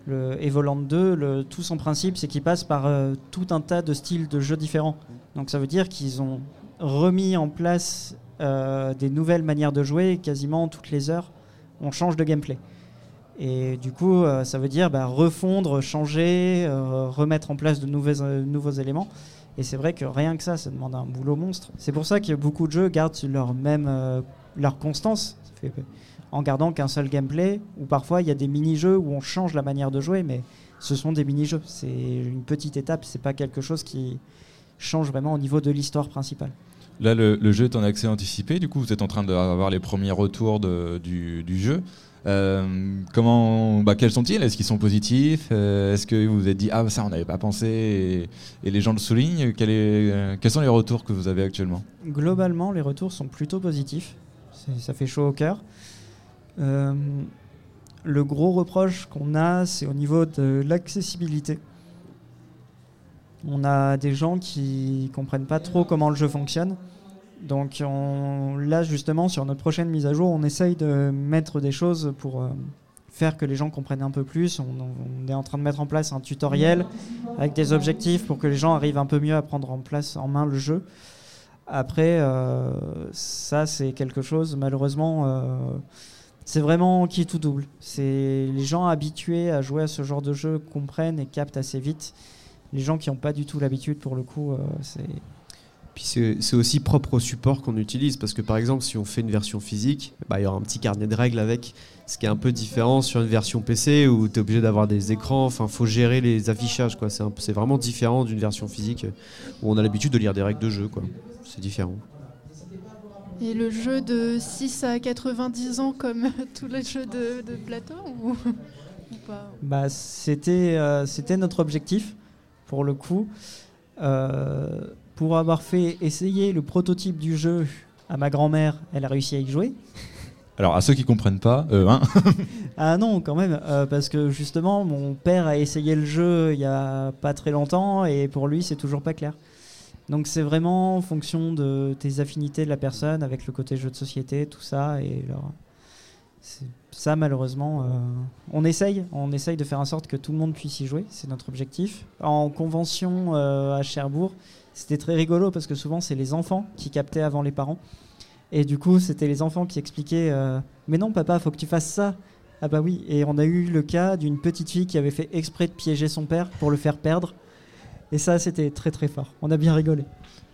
Le Evoland 2, le, tout son principe, c'est qu'il passe par euh, tout un tas de styles de jeux différents. Donc ça veut dire qu'ils ont remis en place euh, des nouvelles manières de jouer quasiment toutes les heures. On change de gameplay. Et du coup, euh, ça veut dire bah, refondre, changer, euh, remettre en place de nouveaux, euh, nouveaux éléments. Et c'est vrai que rien que ça, ça demande un boulot monstre. C'est pour ça que beaucoup de jeux gardent leur même leur constance, en gardant qu'un seul gameplay. Ou parfois, il y a des mini-jeux où on change la manière de jouer, mais ce sont des mini-jeux. C'est une petite étape, c'est pas quelque chose qui change vraiment au niveau de l'histoire principale. Là, le, jeu est en accès anticipé. Du coup, vous êtes en train d'avoir les premiers retours du jeu. Euh, comment, bah, quels sont-ils? Est-ce qu'ils sont positifs? Euh, Est-ce que vous vous êtes dit ah ça on n'avait pas pensé et, les gens le soulignent? Euh, Quels sont les retours que vous avez actuellement? Globalement, les retours sont plutôt positifs. Ça fait chaud au cœur. Le gros reproche qu'on a, c'est au niveau de l'accessibilité. On a des gens qui comprennent pas trop comment le jeu fonctionne. Donc on- là, justement, sur notre prochaine mise à jour, on essaye de mettre des choses pour euh, faire que les gens comprennent un peu plus. On, est en train de mettre en place un tutoriel avec des objectifs pour que les gens arrivent un peu mieux à prendre en place en main le jeu. Après, euh, ça c'est quelque chose, malheureusement, euh, c'est vraiment qui tout double. C'est les gens habitués à jouer à ce genre de jeu comprennent et captent assez vite. Les gens qui n'ont pas du tout l'habitude, pour le coup, c'est Puis c'est aussi propre au support qu'on utilise parce que par exemple si on fait une version physique, bah, il y aura un petit carnet de règles avec, ce qui est un peu différent sur une version PC où tu es obligé d'avoir des écrans, enfin faut gérer les affichages quoi. C'est vraiment différent d'une version physique où on a l'habitude de lire des règles de jeu quoi. C'est différent. Et le jeu de 6 à 90 ans comme tous les jeux de, de plateau ou, ou pas? Bah, c'était euh, c'était notre objectif pour le coup. Euh, pour avoir fait essayer le prototype du jeu à ma grand-mère, elle a réussi à y jouer. Alors à ceux qui comprennent pas, euh, hein, Ah non, quand même, euh, parce que justement, mon père a essayé le jeu il y a pas très longtemps et pour lui, c'est toujours pas clair. Donc c'est vraiment en fonction de tes affinités de la personne avec le côté jeu de société, tout ça. Et alors, ça, malheureusement, euh, on essaye, on essaye de faire en sorte que tout le monde puisse y jouer. C'est notre objectif. En convention euh, à Cherbourg, c'était très rigolo parce que souvent c'est les enfants qui captaient avant les parents. Et du coup, c'était les enfants qui expliquaient euh, Mais non, papa, faut que tu fasses ça. Ah bah oui. Et on a eu le cas d'une petite fille qui avait fait exprès de piéger son père pour le faire perdre. Et ça, c'était très très fort. On a bien rigolé.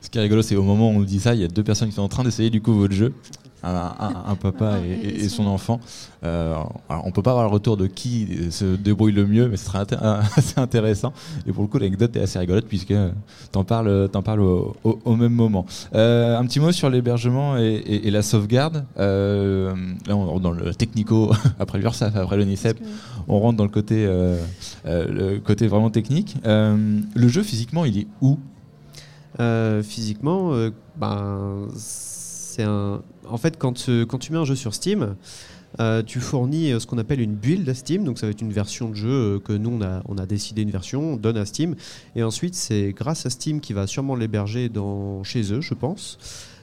Ce qui est rigolo, c'est au moment où on dit ça, il y a deux personnes qui sont en train d'essayer du coup votre jeu. Un, un- un papa et, et- et son enfant. Euh, alors, on peut pas avoir le retour de qui se débrouille le mieux, mais ce serait inté- assez intéressant. Et pour le coup, l'anecdote est assez rigolote puisque t'en parles, t'en parles au, au- au même moment. Euh, un petit mot sur l'hébergement et, la sauvegarde. Euh, là, on rentre dans le technico après l'URSSAF, après l'ONICEP. Que- On rentre dans le côté, le côté vraiment technique. Le jeu physiquement, il est où? Euh, physiquement, euh, ben, c'est un. En fait, quand, euh, quand tu mets un jeu sur Steam, tu fournis ce qu'on appelle une build à Steam. Donc, ça va être une version de jeu que nous, on a, on a décidé une version, on donne à Steam. Et ensuite, c'est grâce à Steam qui va sûrement l'héberger dans, chez eux, je pense,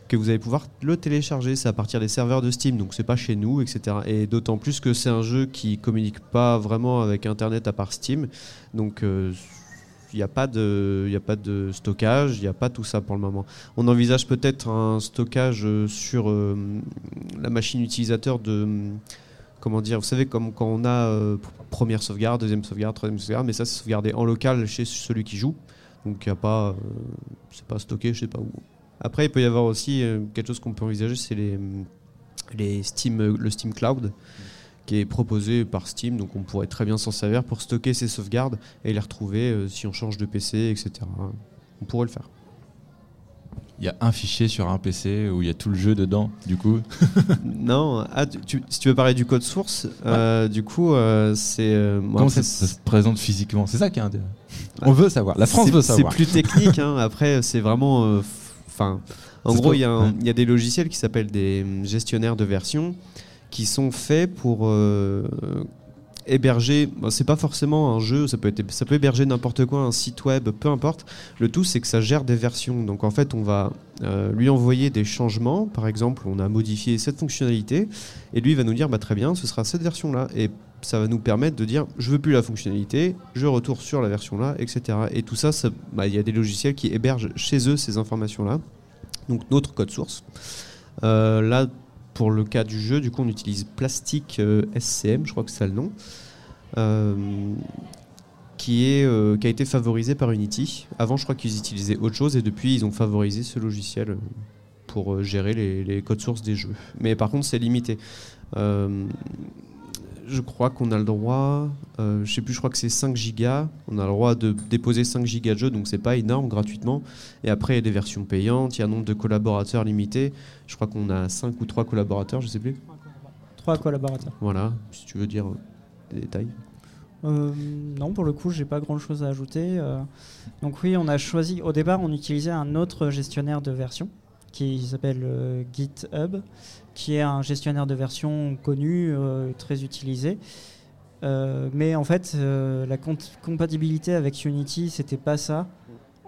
que vous allez pouvoir le télécharger. C'est à partir des serveurs de Steam, donc c'est pas chez nous, etc. Et d'autant plus que c'est un jeu qui communique pas vraiment avec Internet à part Steam. Donc, il n'y a, pas de- a pas de stockage, il n'y a pas tout ça pour le moment. On envisage peut-être un stockage euh, sur euh, la machine utilisateur de. Comment dire Vous savez, comme quand on a euh, pr- première sauvegarde, deuxième sauvegarde, troisième sauvegarde, mais ça c'est sauvegardé en local chez celui qui joue. Donc il n'y a pas. c'est pas stocké, je sais pas où. Après, il peut y avoir aussi quelque chose qu'on peut envisager, c'est les, les Steam, le Steam Cloud qui est proposé par Steam, donc on pourrait très bien s'en servir pour stocker ses sauvegardes et les retrouver euh, si on change de PC, etc. On pourrait le faire. Il y a un fichier sur un PC où il y a tout le jeu dedans, du coup. non, ah, tu- tu- si tu veux parler du code source, euh, du coup, euh, c'est. Comment ça, ça se présente physiquement? C'est ça qui est intéressant. On veut savoir. La France veut savoir. C'est plus technique. hein. Après, c'est vraiment. Enfin, en gros, il y, ouais. y a des logiciels qui s'appellent des gestionnaires de version qui sont faits pour euh, héberger. bon, c'est pas forcément un jeu, ça peut, être, ça peut héberger n'importe quoi, un site web, peu importe. Le tout, c'est que ça gère des versions. Donc en fait, on va euh, lui envoyer des changements. Par exemple, on a modifié cette fonctionnalité et lui va nous dire bah, très bien, ce sera cette version-là. Et ça va nous permettre de dire je veux plus la fonctionnalité, je retourne sur la version là, etc. Et tout ça, bah, il y a des logiciels qui hébergent chez eux ces informations-là. Donc notre code source. Euh, là, pour le cas du jeu, du coup, on utilise Plastic euh, SCM, je crois que c'est le nom, euh, qui, est, euh, qui a été favorisé par Unity. Avant, je crois qu'ils utilisaient autre chose et depuis, ils ont favorisé ce logiciel pour gérer les, codes sources des jeux. Mais par contre, c'est limité. Je crois qu'on a le droit, euh, je sais plus, je crois que c'est 5 gigas. On a le droit de déposer 5 gigas de jeu, donc c'est pas énorme gratuitement. Et après, il y a des versions payantes, il y a un nombre de collaborateurs limité. Je crois qu'on a 5 ou 3 collaborateurs, je sais plus. Trois collaborateurs. Voilà, si tu veux dire euh, des détails. Euh, non, pour le coup, j'ai pas grand chose à ajouter. euh. donc oui, on a choisi. Au départ, on utilisait un autre gestionnaire de version qui s'appelle euh, GitHub, qui est un gestionnaire de version connu, euh, très utilisé. Euh, mais en fait, la compatibilité avec Unity, c'était pas ça.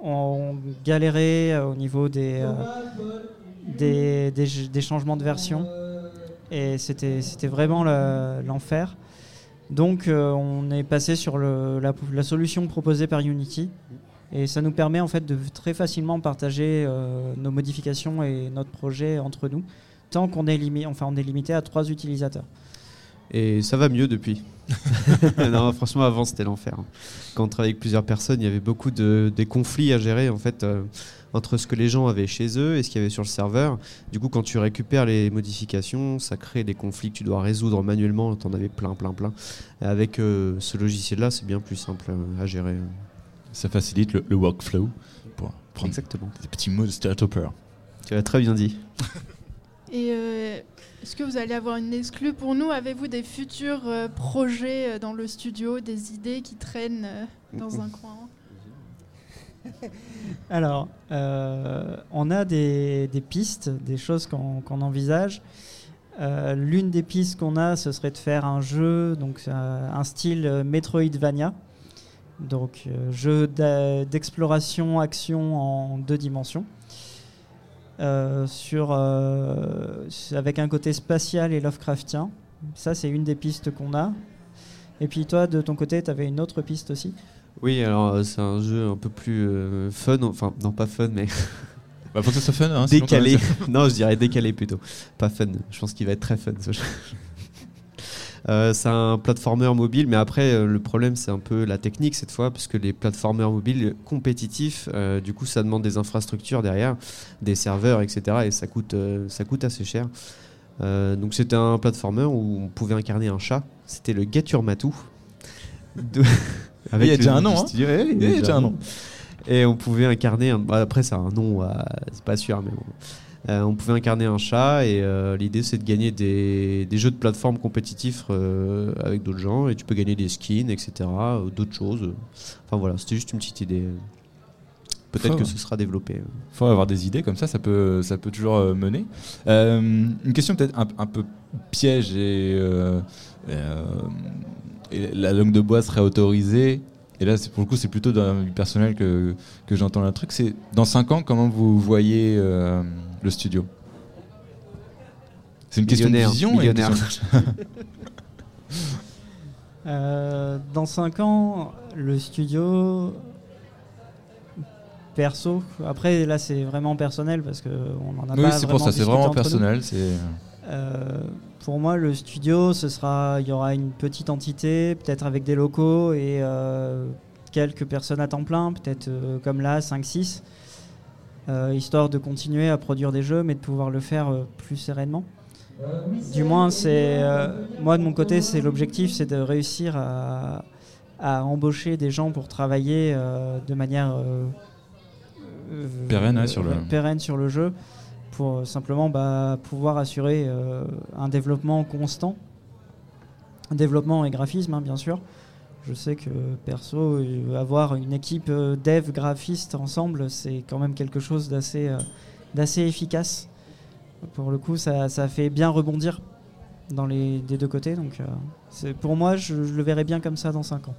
On galérait au niveau des, des, changements de version. Et c'était vraiment l'enfer. Donc on est passé sur la solution proposée par Unity. Et ça nous permet en fait de très facilement partager euh, nos modifications et notre projet entre nous, tant qu'on est, limité à trois utilisateurs. Et ça va mieux depuis. non, franchement, avant, c'était l'enfer. hein. Quand on travaillait avec plusieurs personnes, il y avait beaucoup de conflits à gérer en fait euh, entre ce que les gens avaient chez eux et ce qu'il y avait sur le serveur. Du coup, quand tu récupères les modifications, ça crée des conflits que tu dois résoudre manuellement. Tu en avais plein, plein, plein. Avec euh, ce logiciel-là, c'est bien plus simple à gérer. Ça facilite le, le workflow pour prendre Exactement. des petits mots de start-upper. Tu l'as très bien dit. Et euh, est-ce que vous allez avoir une exclue pour nous? Avez-vous des futurs euh, projets euh, dans le studio, des idées qui traînent euh, dans un coin? Alors, euh, on a des, des pistes, des choses qu'on envisage. Euh, L'une des pistes qu'on a, ce serait de faire un jeu, donc euh, un style euh, Metroidvania, donc euh, jeu d'exploration action en deux dimensions, Euh, sur euh, avec un côté spatial et Lovecraftien. Ça, c'est une des pistes qu'on a. Et puis toi, de ton côté, tu avais une autre piste aussi? Oui, alors euh, c'est un jeu un peu plus euh, fun, enfin non pas fun, mais Bah, faut que ça soit fun. Hein, décalé. non, je dirais décalé plutôt. Pas fun. Je pense qu'il va être très fun ce jeu. Euh, c'est un platformer mobile, mais après euh, le problème c'est un peu la technique cette fois, parce que les platformers mobiles compétitifs, euh, du coup ça demande des infrastructures derrière, des serveurs, etc. Et ça coûte, ça coûte assez cher. Donc c'était un platformer où on pouvait incarner un chat. C'était le Get Your Matou. De- Il y a déjà un nom hein. Il y a déjà un nom. Et on pouvait incarner. Un... bah, après, c'est un nom, c'est pas sûr, mais bon. Euh, on pouvait incarner un chat et euh, l'idée c'est de gagner des, des jeux de plateforme compétitifs euh, avec d'autres gens et tu peux gagner des skins, etc. d'autres choses. Enfin voilà, c'était juste une petite idée. Peut-être que ce sera développé. faut avoir des idées comme ça, ça peut, ça peut toujours mener. Une question peut-être un, un peu piège et, et la langue de bois serait autorisée. Et là, c'est- pour le coup, c'est plutôt dans la vie personnelle que, que j'entends le truc. C'est dans 5 ans, comment vous voyez le studio C'est une question de vision millionnaire. Euh, dans 5 ans, le studio. Perso, après là c'est vraiment personnel parce qu'on en a Oui, pas c'est pour ça, c'est vraiment personnel. C'est Euh, pour moi, le studio, ce sera, il y aura une petite entité, peut-être avec des locaux et euh, quelques personnes à temps plein, peut-être euh, comme là, 5-6, euh, histoire de continuer à produire des jeux, mais de pouvoir le faire euh, plus sereinement. Du moins, c'est euh, moi de mon côté, c'est l'objectif, c'est de réussir à, à embaucher des gens pour travailler euh, de manière euh, euh, Pérenne, ouais, sur le- pérenne sur le jeu pour euh, simplement bah, pouvoir assurer euh, un développement constant. Développement et graphisme, hein, bien sûr. Je sais que perso, euh, avoir une équipe euh, dev graphiste ensemble, c'est quand même quelque chose d'assez euh, d'assez efficace. Pour le coup, ça, ça fait bien rebondir dans les des deux côtés. Donc, euh, c'est- pour moi, je, je le verrai bien comme ça dans 5 ans.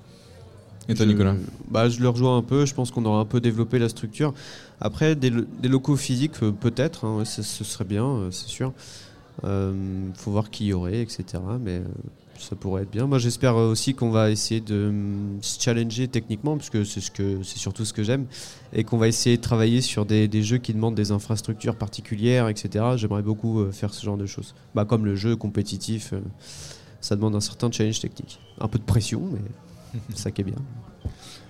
Et toi, Je- Nicolas bah, Je le rejoins un peu. Je pense qu'on aura un peu développé la structure. Après, des, lo- des locaux physiques, peut-être. hein, ce, serait bien, c'est sûr. Il faut voir qui y aurait, etc. Mais euh, ça pourrait être bien. Moi, j'espère aussi qu'on va essayer de hum, se challenger techniquement, puisque c'est ce que c'est surtout ce que j'aime, et qu'on va essayer de travailler sur des, des, jeux qui demandent des infrastructures particulières, etc. J'aimerais beaucoup euh, faire ce genre de choses. Bah, comme le jeu compétitif, euh, ça demande un certain challenge technique, un peu de pression, mais ça qui est bien.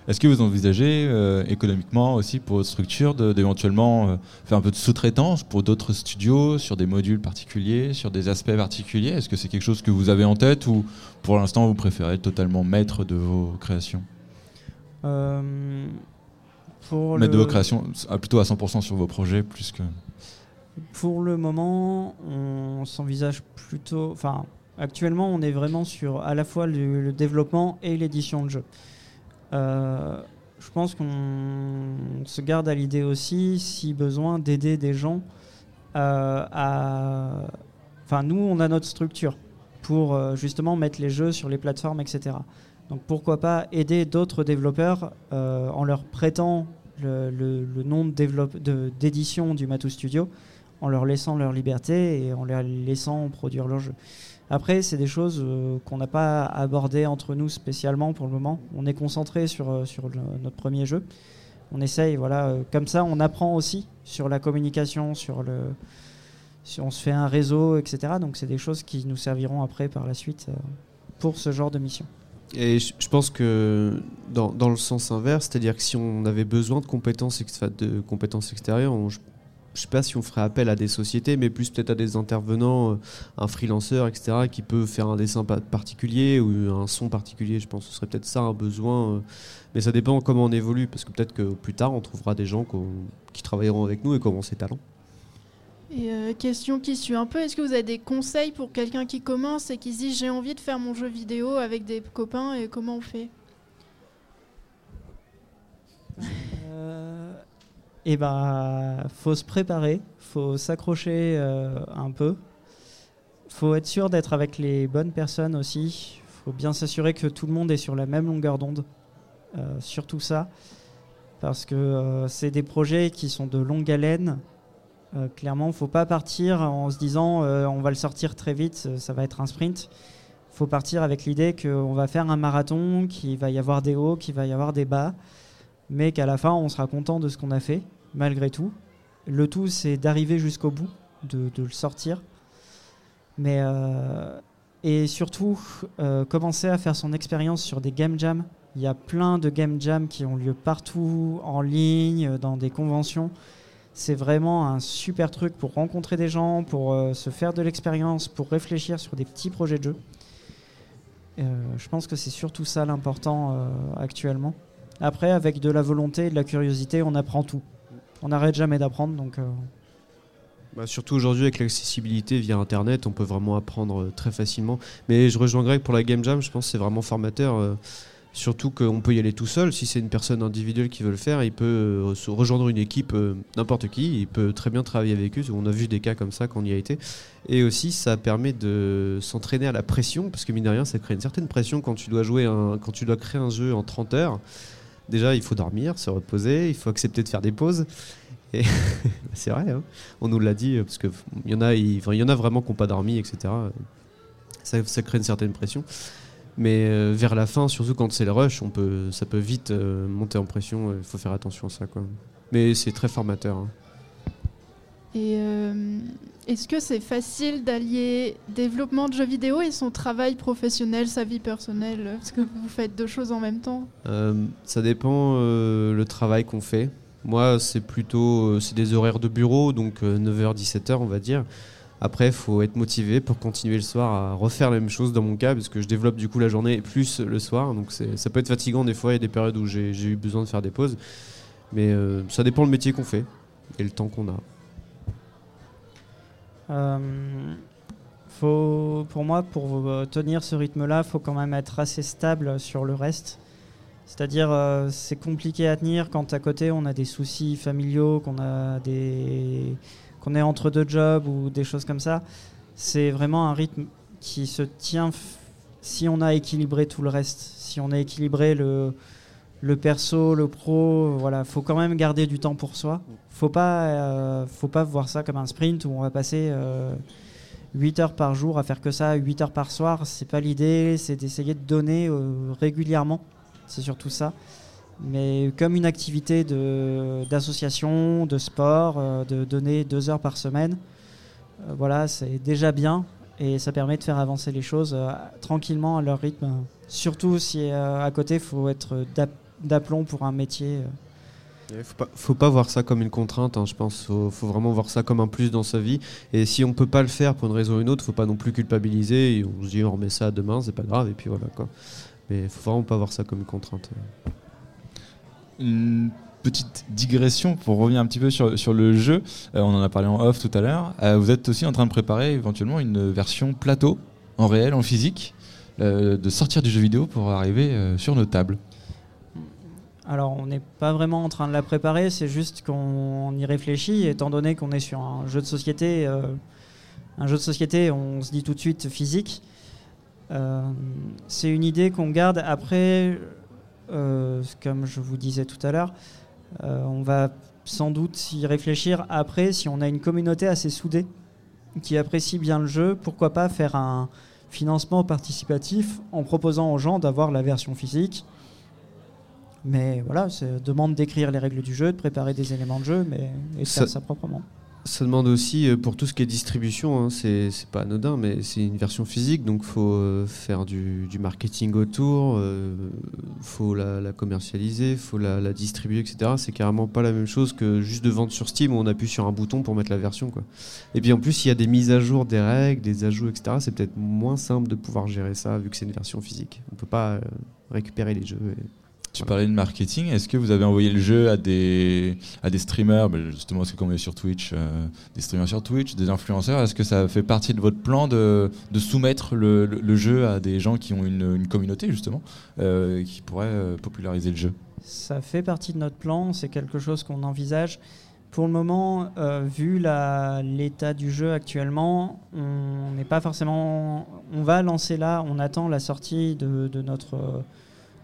Est-ce que vous envisagez euh, économiquement aussi pour votre structure d'éventuellement euh, faire un peu de sous-traitance pour d'autres studios sur des modules particuliers, sur des aspects particuliers? Est-ce que c'est quelque chose que vous avez en tête ou pour l'instant vous préférez être totalement maître de vos créations? Euh, pour Maître de vos créations, plutôt à 100% sur vos projets plus que... Pour le moment, on s'envisage plutôt... Enfin, actuellement on est vraiment sur à la fois le, le développement et l'édition de jeu. Euh, je pense qu'on se garde à l'idée aussi, si besoin, d'aider des gens euh, à. Enfin, nous, on a notre structure pour euh, justement mettre les jeux sur les plateformes, etc. Donc pourquoi pas aider d'autres développeurs en leur prêtant le, le nom d'édition du Matou Studio, en leur laissant leur liberté et en leur laissant produire leurs jeux. Après, c'est des choses euh, qu'on n'a pas abordées entre nous spécialement pour le moment. On est concentré sur, euh, sur notre premier jeu. On essaye, voilà, euh, comme ça, on apprend aussi sur la communication, sur le, si on se fait un réseau, etc. Donc, c'est des choses qui nous serviront après par la suite pour ce genre de mission. Et je pense que dans, dans le sens inverse, c'est-à-dire que si on avait besoin de compétences, extérieures, on, sais pas si on ferait appel à des sociétés, mais plus peut-être à des intervenants, euh, un freelanceur, etc., qui peut faire un dessin particulier ou un son particulier. Je pense que ce serait peut-être ça un besoin. Euh, mais ça dépend comment on évolue, parce que peut-être que plus tard, on trouvera des gens qui travailleront avec nous et qui auront ces talents. Et euh, question qui suit un peu, est-ce que vous avez des conseils pour quelqu'un qui commence et qui se dit j'ai envie de faire mon jeu vidéo avec des copains et comment on fait? Eh ben, faut se préparer, faut s'accrocher euh, un peu. Faut être sûr d'être avec les bonnes personnes aussi. Faut bien s'assurer que tout le monde est sur la même longueur d'onde. Euh, surtout ça, parce que euh, c'est des projets qui sont de longue haleine. clairement, faut pas partir en se disant on va le sortir très vite, ça va être un sprint. Faut partir avec l'idée qu'on va faire un marathon, qu'il va y avoir des hauts, qu'il va y avoir des bas mais qu'à la fin, on sera content de ce qu'on a fait, malgré tout. Le tout, c'est d'arriver jusqu'au bout, de, le sortir. Mais, euh, et surtout, euh, commencer à faire son expérience sur des game jams. Il y a plein de game jams qui ont lieu partout, en ligne, dans des conventions. C'est vraiment un super truc pour rencontrer des gens, pour euh, se faire de l'expérience, pour réfléchir sur des petits projets de jeu. je pense que c'est surtout ça l'important actuellement. Après, avec de la volonté et de la curiosité, on apprend tout. On n'arrête jamais d'apprendre, donc. Euh, bah, surtout aujourd'hui avec l'accessibilité via Internet, on peut vraiment apprendre euh, très facilement. Mais je rejoins Greg pour la Game Jam, je pense que c'est vraiment formateur. Euh, surtout qu'on peut y aller tout seul. Si c'est une personne individuelle qui veut le faire, il peut rejoindre une équipe, n'importe qui. Il peut très bien travailler avec eux. On a vu des cas comme ça quand on y a été. Et aussi, ça permet de s'entraîner à la pression, parce que mine de rien, ça crée une certaine pression quand tu dois jouer, quand tu dois créer un jeu en 30 heures. Déjà, il faut dormir, se reposer, il faut accepter de faire des pauses. Et c'est vrai, hein. on nous l'a dit, parce qu'il y, en a, y en a vraiment qui n'ont pas dormi, etc. Ça, crée une certaine pression. Mais euh, vers la fin, surtout quand c'est le rush, ça peut vite euh, monter en pression. Il faut faire attention à ça. Quoi. Mais c'est très formateur. Hein. Et euh, est-ce que c'est facile d'allier développement de jeux vidéo et son travail professionnel, sa vie personnelle? Est-ce que vous faites deux choses en même temps euh, Ça dépend euh, le travail qu'on fait. Moi, c'est plutôt c'est des horaires de bureau, donc 9h-17h, on va dire. Après, il faut être motivé pour continuer le soir à refaire la même chose dans mon cas, parce que je développe du coup la journée plus le soir. Donc ça peut être fatigant des fois, il y a des périodes où j'ai eu besoin de faire des pauses. Mais ça dépend le métier qu'on fait et le temps qu'on a. Euh, faut, pour moi, pour euh, tenir ce rythme-là, il faut quand même être assez stable sur le reste. C'est-à-dire, euh, c'est compliqué à tenir quand à côté on a des soucis familiaux, qu'on a est entre deux jobs ou des choses comme ça. C'est vraiment un rythme qui se tient si on a équilibré tout le reste. Si on a équilibré le, le perso, le pro, voilà, faut quand même garder du temps pour soi. Faut pas, euh, faut pas voir ça comme un sprint où on va passer 8 heures par jour à faire que ça, 8 heures par soir, c'est pas l'idée, c'est d'essayer de donner euh, régulièrement, c'est surtout ça. Mais comme une activité d'association, de, sport, euh, de donner 2 heures par semaine, euh, voilà, c'est déjà bien et ça permet de faire avancer les choses tranquillement à leur rythme. Surtout si à côté, il faut être d'aplomb pour un métier. Il faut pas, faut pas voir ça comme une contrainte, hein, je pense. Faut, faut vraiment voir ça comme un plus dans sa vie. Et si on peut pas le faire pour une raison ou une autre, faut pas non plus culpabiliser. Et on se dit on remet ça demain, c'est pas grave. Et puis voilà quoi. Mais faut vraiment pas voir ça comme une contrainte. Une petite digression pour revenir un petit peu sur, sur le jeu. Euh, on en a parlé en off tout à l'heure. Euh, vous êtes aussi en train de préparer éventuellement une version plateau en réel, en physique, euh, de sortir du jeu vidéo pour arriver sur nos tables. Alors, on n'est pas vraiment en train de la préparer, c'est juste qu'on y réfléchit, étant donné qu'on est sur un jeu de société. Euh, un jeu de société, on se dit tout de suite physique. Euh, c'est une idée qu'on garde après, euh, comme je vous disais tout à l'heure. on va sans doute y réfléchir après si on a une communauté assez soudée qui apprécie bien le jeu. Pourquoi pas faire un financement participatif en proposant aux gens d'avoir la version physique mais voilà, ça demande d'écrire les règles du jeu, de préparer des éléments de jeu, mais et de faire ça proprement. Ça demande aussi, euh, pour tout ce qui est distribution, hein, c'est pas anodin, mais c'est une version physique, donc il faut euh, faire du, marketing autour, il euh, faut la, commercialiser, il faut la, distribuer, etc. C'est carrément pas la même chose que juste de vendre sur Steam où on appuie sur un bouton pour mettre la version. Quoi. Et puis en plus, il y a des mises à jour des règles, des ajouts, etc. C'est peut-être moins simple de pouvoir gérer ça vu que c'est une version physique. On peut pas récupérer les jeux. Et tu parlais de marketing. Est-ce que vous avez envoyé le jeu à des, à des streamers? Bah, Justement, parce que comme est sur Twitch, euh, des streamers sur Twitch, des influenceurs, est-ce que ça fait partie de votre plan de, de soumettre le, le, jeu à des gens qui ont une, une communauté, justement, euh, qui pourraient euh, populariser le jeu? Ça fait partie de notre plan. C'est quelque chose qu'on envisage. Pour le moment, vu l'état du jeu actuellement, on n'est pas forcément. On va lancer là, on attend la sortie de, de notre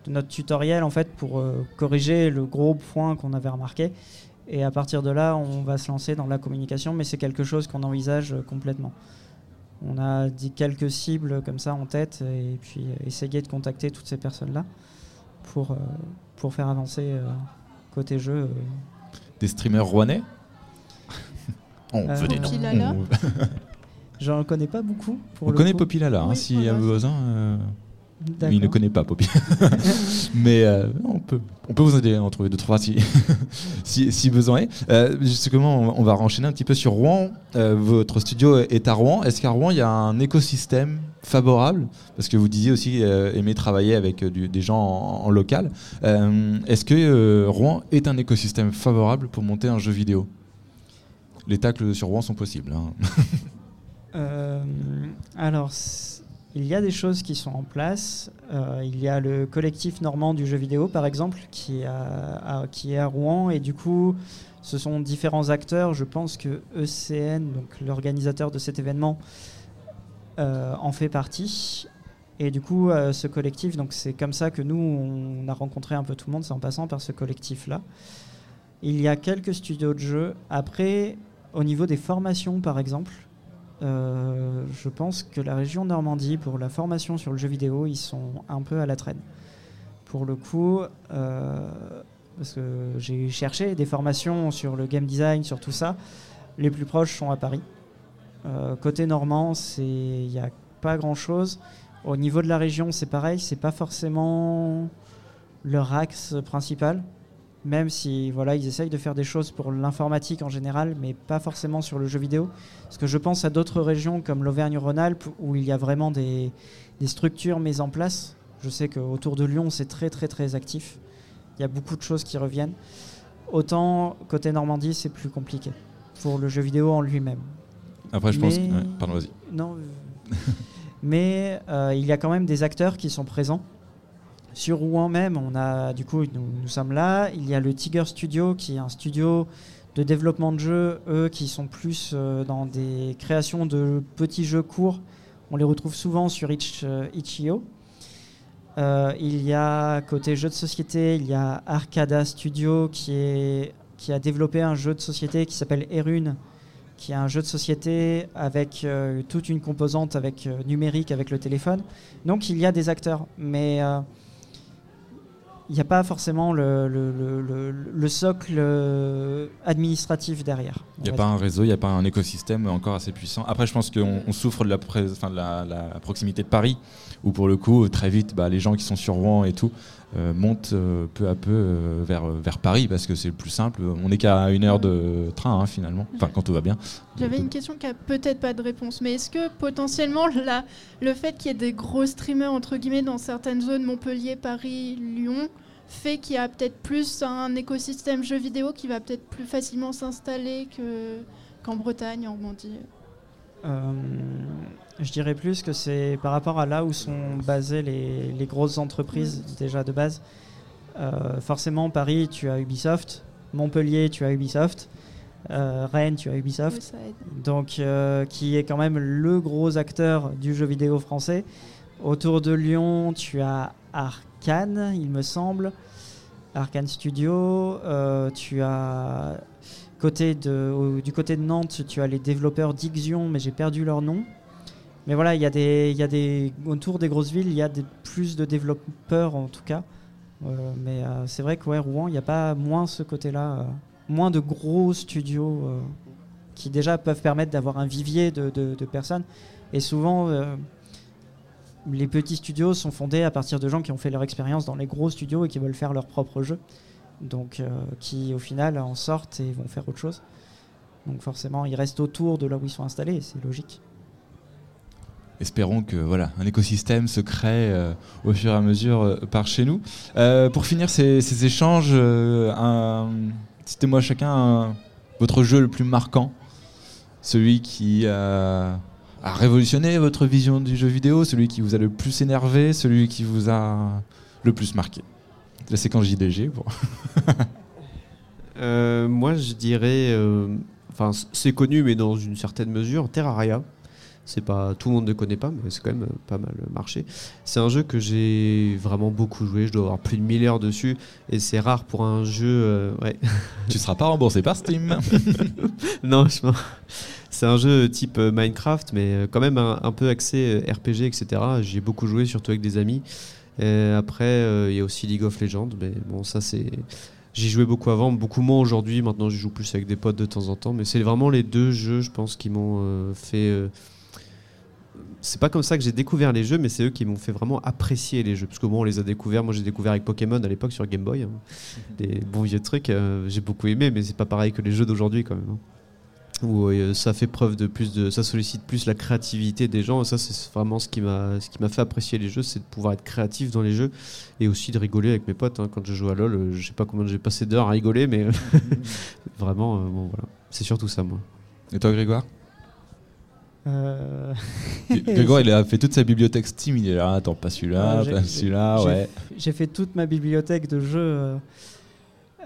notre tutoriel en fait pour euh, corriger le gros point qu'on avait remarqué. Et à partir de là, on va se lancer dans la communication, mais c'est quelque chose qu'on envisage euh, complètement. On a dit quelques cibles comme ça en tête et puis euh, essayer de contacter toutes ces personnes-là pour, pour faire avancer côté jeu. Des streamers rouennais? On veut des noms. J'en connais pas beaucoup. Pour on connaît Popilala, hein, s'il y a besoin. Il ne connaît pas Poppy. Mais euh, on, peut, on peut vous aider à en trouver deux, trois si, si, besoin est. Euh, justement, on, va renchaîner un petit peu sur Rouen. Euh, votre studio est à Rouen. Est-ce qu'à Rouen, il y a un écosystème favorable? Parce que vous disiez aussi aimer travailler avec des gens en, local. Est-ce que Rouen est un écosystème favorable pour monter un jeu vidéo? Les tacles sur Rouen sont possibles. Hein. alors, il y a des choses qui sont en place. Euh, il y a le collectif normand du jeu vidéo, par exemple, qui, qui est à Rouen. Et du coup, ce sont différents acteurs. Je pense que ECN, donc l'organisateur de cet événement, euh, en fait partie. Et du coup, euh, ce collectif, donc c'est comme ça que nous, on a rencontré un peu tout le monde, c'est en passant par ce collectif-là. Il y a quelques studios de jeux. Après, au niveau des formations, par exemple, euh, je pense que la région Normandie, pour la formation sur le jeu vidéo, ils sont un peu à la traîne. Pour le coup, euh, parce que j'ai cherché des formations sur le game design, sur tout ça, les plus proches sont à Paris. Euh, côté normand, il n'y a pas grand-chose. Au niveau de la région, c'est pareil, c'est pas forcément leur axe principal même si voilà, ils essayent de faire des choses pour l'informatique en général, mais pas forcément sur le jeu vidéo. Parce que je pense à d'autres régions comme l'Auvergne-Rhône-Alpes où il y a vraiment des, structures mises en place. Je sais qu'autour de Lyon, c'est très très très actif. Il y a beaucoup de choses qui reviennent. Autant côté Normandie, c'est plus compliqué pour le jeu vidéo en lui-même. Après, je pense. pardon, vas-y. Non. mais euh, il y a quand même des acteurs qui sont présents sur Rouen même, on a du coup nous, sommes là. Il y a le Tiger Studio qui est un studio de développement de jeux, eux qui sont plus euh, dans des créations de petits jeux courts. On les retrouve souvent sur Itch, euh, Itch.io. Euh, il y a côté jeux de société, il y a Arcada Studio qui, est, qui a développé un jeu de société qui s'appelle Erune, qui est un jeu de société avec toute une composante avec numérique avec le téléphone. Donc il y a des acteurs, mais il n'y a pas forcément le, le- le- le- le socle euh, administratif derrière. Il n'y a pas un réseau, il n'y a pas un écosystème encore assez puissant. Après, je pense qu'on on souffre de la, pré- enfin, de la, la proximité de Paris, où pour le coup, très vite, bah, les gens qui sont sur Rouen et tout euh, montent euh, peu à peu euh, vers, vers Paris parce que c'est le plus simple. On n'est qu'à une heure de train hein, finalement, enfin quand tout va bien. J'avais une question qui a peut-être pas de réponse, mais est-ce que potentiellement la- le fait qu'il y ait des gros streamers entre guillemets dans certaines zones, Montpellier, Paris, Lyon, fait qu'il y a peut-être plus un écosystème jeux vidéo qui va peut-être plus facilement s'installer que qu'en Bretagne, en Normandie? Euh, je dirais plus que c'est par rapport à là où sont basées les, les grosses entreprises déjà de base. Euh, forcément, Paris, tu as Ubisoft. Montpellier, tu as Ubisoft. Euh, Rennes, tu as Ubisoft. Donc, euh, qui est quand même le gros acteur du jeu vidéo français. Autour de Lyon, tu as Arkane, il me semble. Arkane Studio. Tu as côté de, au- du côté de Nantes, tu as les développeurs d'Ixion, mais j'ai perdu leur nom. Mais voilà, il y y a des autour des grosses villes, il y a des, plus de développeurs en tout cas. Euh, mais euh, c'est vrai qu'à Rouen, il n'y a pas moins ce côté-là, euh, moins de gros studios qui déjà peuvent permettre d'avoir un vivier de, de- personnes. Et souvent, les petits studios sont fondés à partir de gens qui ont fait leur expérience dans les gros studios et qui veulent faire leur propre jeu. Donc, qui au final en sortent et vont faire autre chose. Donc, forcément, ils restent autour de là où ils sont installés c'est logique. Espérons que voilà, un écosystème se crée euh, au fur et à mesure euh, par chez nous. Euh, pour finir ces, échanges, citez-moi chacun un- votre jeu le plus marquant, celui qui a, révolutionné votre vision du jeu vidéo, celui qui vous a le plus énervé, celui qui vous a le plus marqué. La séquence JDG. Euh, moi, je dirais, enfin, c'est connu, mais dans une certaine mesure, Terraria. C'est pas tout le monde ne connaît pas, mais c'est quand même euh, pas mal marché. C'est un jeu que j'ai vraiment beaucoup joué. Je dois avoir plus de 1000 heures dessus, et c'est rare pour un jeu. euh, ouais. tu seras pas remboursé par Steam. non, je pense- c'est un jeu type euh, Minecraft, mais euh, quand même un, un peu axé euh, RPG, etc. J'y ai beaucoup joué, surtout avec des amis. Et après, euh, il y a aussi League of Legends, mais bon, ça c'est. J'y jouais beaucoup avant, beaucoup moins aujourd'hui. Maintenant, je joue plus avec des potes de temps en temps. Mais c'est vraiment les deux jeux, je pense, qui m'ont euh, fait. euh, C'est pas comme ça que j'ai découvert les jeux, mais c'est eux qui m'ont fait vraiment apprécier les jeux. Parce que bon, on les a découverts. Moi, j'ai découvert avec Pokémon à l'époque sur Game Boy. hein. Des bons vieux trucs. euh, j'ai beaucoup aimé, mais c'est pas pareil que les jeux d'aujourd'hui quand même. hein où euh, ça fait preuve de plus de ça sollicite plus la créativité des gens et ça c'est vraiment ce qui m'a ce qui m'a fait apprécier les jeux c'est de pouvoir être créatif dans les jeux et aussi de rigoler avec mes potes hein. quand je joue à LoL euh, je sais pas combien j'ai passé d'heures à rigoler mais euh, vraiment euh, bon voilà c'est surtout ça moi Et toi, Grégoire? Euh, Grégoire, il a fait toute sa bibliothèque Steam. Il est là, attends, pas celui-là, Ouais, pas celui-là, ouais. J'ai fait toute ma bibliothèque de jeux. euh,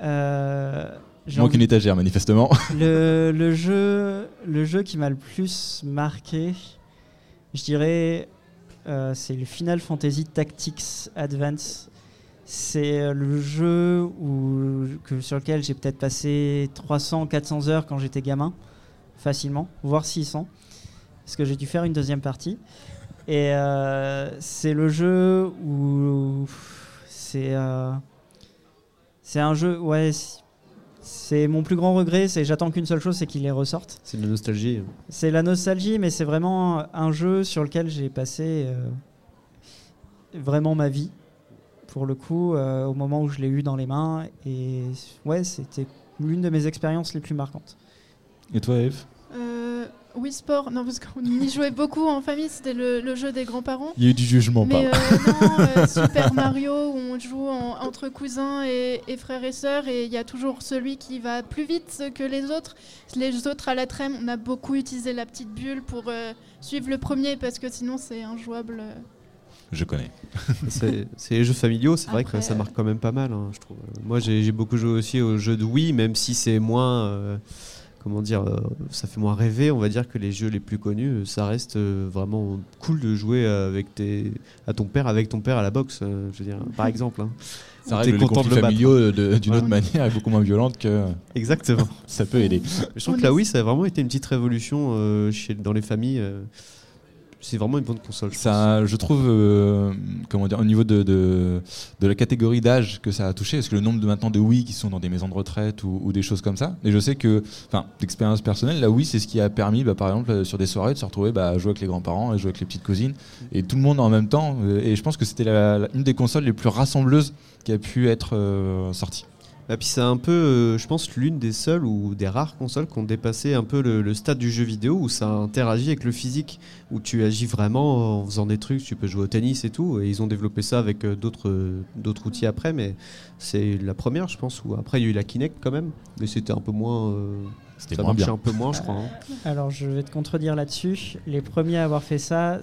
euh, Il j'ai manque envie- une étagère, manifestement. le, le jeu, le jeu qui m'a le plus marqué, je dirais, euh, c'est le Final Fantasy Tactics Advance. C'est euh, le jeu où, que, sur lequel j'ai peut-être passé 300-400 heures quand j'étais gamin, facilement, voire 600, parce que j'ai dû faire une deuxième partie. Et euh, c'est le jeu où c'est euh, c'est un jeu, ouais. c'est- mon plus grand regret, c'est j'attends qu'une seule chose, c'est qu'il les ressorte. c'est de la nostalgie C'est la nostalgie, mais c'est vraiment un jeu sur lequel j'ai passé euh, vraiment ma vie, pour le coup, euh, au moment où je l'ai eu dans les mains. Et ouais, c'était l'une de mes expériences les plus marquantes. Et toi, Eve? Oui, sport. Non, parce qu'on y jouait beaucoup en famille. C'était le, le jeu des grands-parents. Il y a eu du jugement, Mais pas. euh, non, euh, Super Mario, où on joue en- entre cousins et, et frères et sœurs, et il y a toujours celui qui va plus vite que les autres. Les autres à la trême, on a beaucoup utilisé la petite bulle pour euh, suivre le premier, parce que sinon c'est injouable. Je connais. c'est les jeux familiaux c'est vrai que ça marque quand même pas mal hein, je trouve moi j'ai j'ai beaucoup joué aussi aux jeux de Wii même si c'est moins euh, comment dire euh, ça fait moins rêver on va dire que les jeux les plus connus euh, ça reste euh, vraiment cool de jouer avec tes, à ton père avec ton père à la boxe euh, je veux dire par exemple hein. Ça règle les conflits familiaux d'une Ouais. autre manière et beaucoup moins violente que Exactement. ça peut aider. Je trouve que est- Wii, ça a vraiment été une petite révolution euh, chez, dans les familles. euh. C'est vraiment une bonne console. je pense. Ça, je trouve, euh, comment dire, au niveau de, de, de la catégorie d'âge que ça a touché, parce que le nombre de maintenant de Wii qui sont dans des maisons de retraite ou, ou des choses comme ça. Et je sais que, enfin, d'expérience personnelle, la Wii, c'est ce qui a permis, bah, par exemple, euh, sur des soirées, de se retrouver bah, à jouer avec les grands-parents, à jouer avec les petites cousines, et tout le monde en même temps. Euh, Et je pense que c'était une des consoles les plus rassembleuses qui a pu être euh, sortie. Et puis c'est un peu, euh, je pense, l'une des seules ou des rares consoles qui ont dépassé un peu le, le stade du jeu vidéo où ça interagit avec le physique, où tu agis vraiment en faisant des trucs, tu peux jouer au tennis et tout. Et ils ont développé ça avec euh, d'autres euh, d'autres outils après, mais c'est la première, je pense. Où après il y a eu la Kinect quand même, mais c'était un peu moins. euh, C'était ça moins marchait bien. un peu moins, je crois. hein. Alors je vais te contredire là-dessus. Les premiers à avoir fait ça,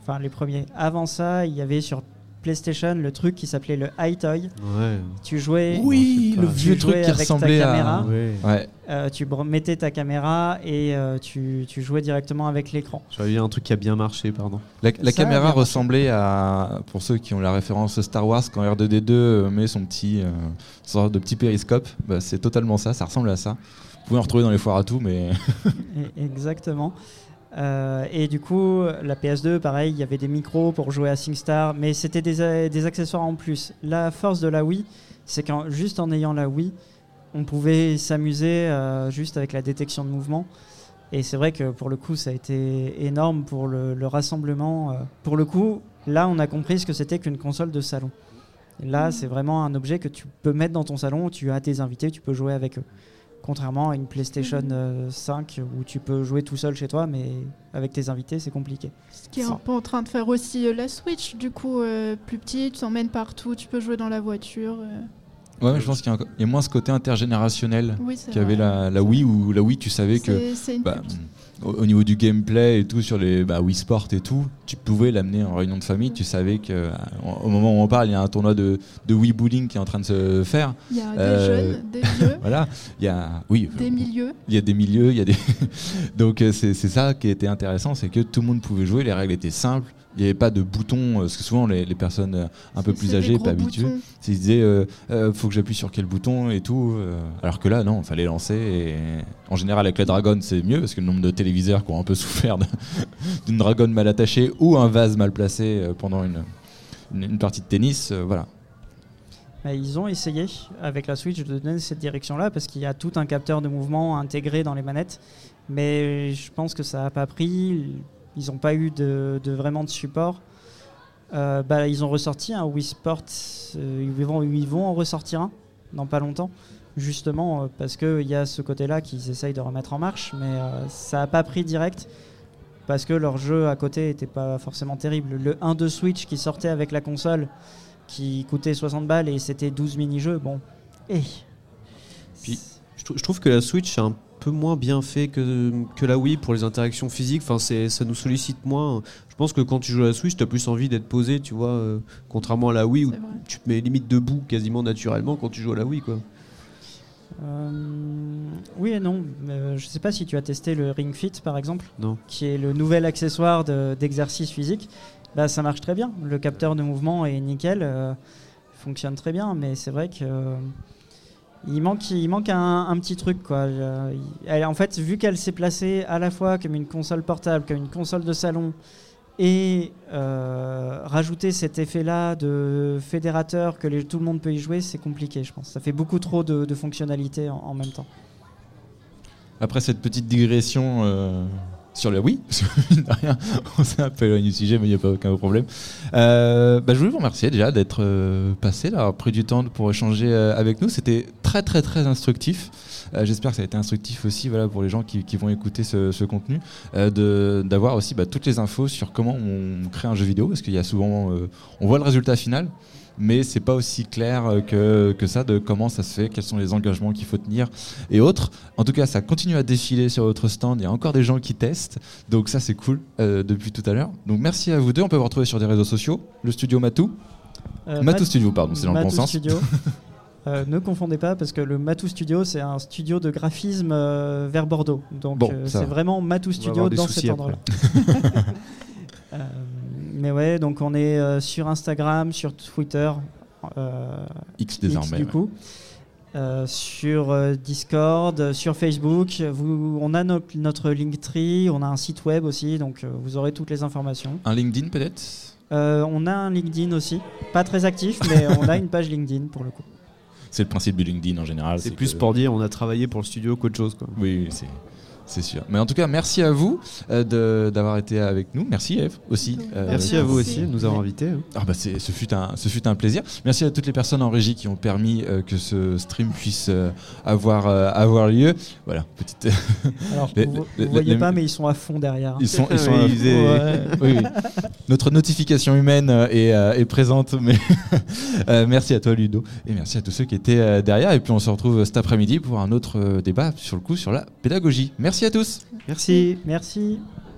enfin les premiers. Avant ça, il y avait sur PlayStation le truc qui s'appelait le iToy. Ouais. Tu jouais, Oui, le vieux truc qui ta ressemblait caméra. à. Ouais. Ouais. euh, tu mettais ta caméra et euh, tu, tu jouais directement avec l'écran. J'avais vu un truc qui a bien marché, pardon. La, la Ça a caméra ressemblait à, pour ceux qui ont la référence Star Wars, quand R2D2 euh, met son petit, euh, sorte de petit périscope, bah, c'est totalement ça, ça ressemble à ça. Vous pouvez en retrouver dans les foires à tout, mais Et- Exactement. Euh, et du coup, la PS2, pareil, il y avait des micros pour jouer à SingStar, mais c'était des, a- des accessoires en plus. La force de la Wii, c'est qu'en juste en ayant la Wii, on pouvait s'amuser euh, juste avec la détection de mouvement. Et c'est vrai que pour le coup, ça a été énorme pour le, le rassemblement. euh. Pour le coup, là, on a compris ce que c'était qu'une console de salon. Là, c'est vraiment un objet que tu peux mettre dans ton salon, tu as tes invités, tu peux jouer avec eux. Contrairement à une PlayStation euh, 5 où tu peux jouer tout seul chez toi, mais avec tes invités, c'est compliqué. Ce qui est un peu en train de faire aussi euh, la Switch, du coup, euh, plus petit, tu t'emmènes partout, tu peux jouer dans la voiture. euh. ouais, mais je pense qu'il y, a encore- il y a moins ce côté intergénérationnel Oui, c'est qu'avait vrai. la, la Wii, où la Wii, tu savais que C'est- C'est une bah. Au, au niveau du gameplay et tout, sur les bah, Wii Sport et tout, tu pouvais l'amener en réunion de famille, tu savais que à- au moment où on parle, il y a un tournoi de, de Wii Bowling qui est en train de se faire. Il y a des euh, jeunes, des vieux, Voilà, il y a, oui, des milieux. il y a des milieux, il y a des. Donc euh, c'est ça qui était intéressant, c'est que tout le monde pouvait jouer, les règles étaient simples, il n'y avait pas de boutons, euh, parce que souvent les, les personnes euh, un peu plus âgées, pas habituées, ils se disaient euh, euh, faut que j'appuie sur quel bouton et tout. euh, alors que là, non, il fallait lancer. Et en général, avec la Dragon, c'est mieux parce que le nombre de téléviseurs qui ont un peu souffert de- d'une Dragon mal attachée ou un vase mal placé euh, pendant une, une, une partie de tennis, euh, voilà. Mais ils ont essayé avec la Switch de donner cette direction-là parce qu'il y a tout un capteur de mouvement intégré dans les manettes. Mais je pense que ça n'a pas pris. Ils n'ont pas eu de, vraiment de support. Euh, bah, ils ont ressorti un Wii Sport. euh, ils, vont, en ressortir un dans pas longtemps. Justement euh, parce qu'il y a ce côté-là qu'ils essayent de remettre en marche. Mais euh, ça n'a pas pris direct. Parce que leur jeu à côté n'était pas forcément terrible. Le 1 de Switch qui sortait avec la console qui coûtait 60 balles et c'était 12 mini-jeux, bon. Eh. Puis- Je, trou- je trouve que la Switch est un peu moins bien fait que, que la Wii pour les interactions physiques. Enfin, c'est, ça nous sollicite moins. Je pense que quand tu joues à la Switch, tu as plus envie d'être posé, tu vois, euh, contrairement à la Wii où tu te mets limite debout quasiment naturellement quand tu joues à la Wii, quoi. Euh, oui et non. Euh, je sais pas si tu as testé le Ring Fit par exemple, Non. qui est le nouvel accessoire de- d'exercice physique. Bah, ça marche très bien. Le capteur de mouvement est nickel, euh, fonctionne très bien, mais c'est vrai que euh, il manque, il manque un, petit truc quoi. Euh, en fait, vu qu'elle s'est placée à la fois comme une console portable, comme une console de salon, et euh, rajouter cet effet-là de fédérateur que tout le monde peut y jouer, c'est compliqué, je pense. Ça fait beaucoup trop de, fonctionnalités en, en même temps. Après cette petite digression euh, sur mine de rien, on s'est un peu éloigné du sujet, mais il n'y a pas aucun problème. Euh, bah, je voulais vous remercier déjà d'être euh, passé, là, pris du temps pour échanger euh, avec nous. C'était très très très instructif. J'espère que ça a été instructif aussi voilà, pour les gens qui, vont écouter ce, ce contenu, d'avoir aussi bah, toutes les infos sur comment on crée un jeu vidéo, parce qu'il y a souvent, on voit le résultat final, mais c'est pas aussi clair euh, que, que ça de comment ça se fait, quels sont les engagements qu'il faut tenir et autres. En tout cas, ça continue à défiler sur votre stand. Il y a encore des gens qui testent, donc ça c'est cool euh, depuis tout à l'heure. Donc merci à vous deux. On peut vous retrouver sur des réseaux sociaux, le studio Matou. Euh, Matou Mat- Studio, pardon, c'est dans le bon Matou sens. Studio. Euh, ne confondez pas parce que le Matou Studio c'est un studio de graphisme euh, vers Bordeaux. Donc Bon, euh, c'est vraiment Matou Studio dans cet endroit-là. Mais ouais, donc on est euh, sur Instagram, sur Twitter euh, X désormais. du ouais. coup. Euh, sur euh, Discord, sur Facebook. Vous, on a no- notre Linktree, on a un site web aussi, donc euh, vous aurez toutes les informations. Un LinkedIn peut-être? Euh, on a un LinkedIn aussi, pas très actif, mais on a une page LinkedIn pour le coup. C'est le principe du LinkedIn en général. C'est plus que- pour dire on a travaillé pour le studio qu'autre chose. Quoi. Oui, c'est. C'est sûr. Mais en tout cas, merci à vous euh, de- d'avoir été avec nous. Merci Eve aussi. euh, Merci à vous Merci. aussi de nous avoir invités. hein. Ah bah c'est- ce, fut un, ce fut un plaisir. Merci à toutes les personnes en régie qui ont permis euh, que ce stream puisse euh, avoir, euh, avoir lieu. Voilà, petite. Alors, Les- vous, vous voyez les- pas, mais ils sont à fond derrière. Ils sont, ils sont Oui, à- ils faisaient- Ouais, oui, oui. Notre notification humaine euh, est, euh, est présente, mais euh, merci à toi Ludo et merci à tous ceux qui étaient euh, derrière. Et puis on se retrouve cet après-midi pour un autre euh, débat sur le coup sur la pédagogie. Merci à tous. Merci. Merci.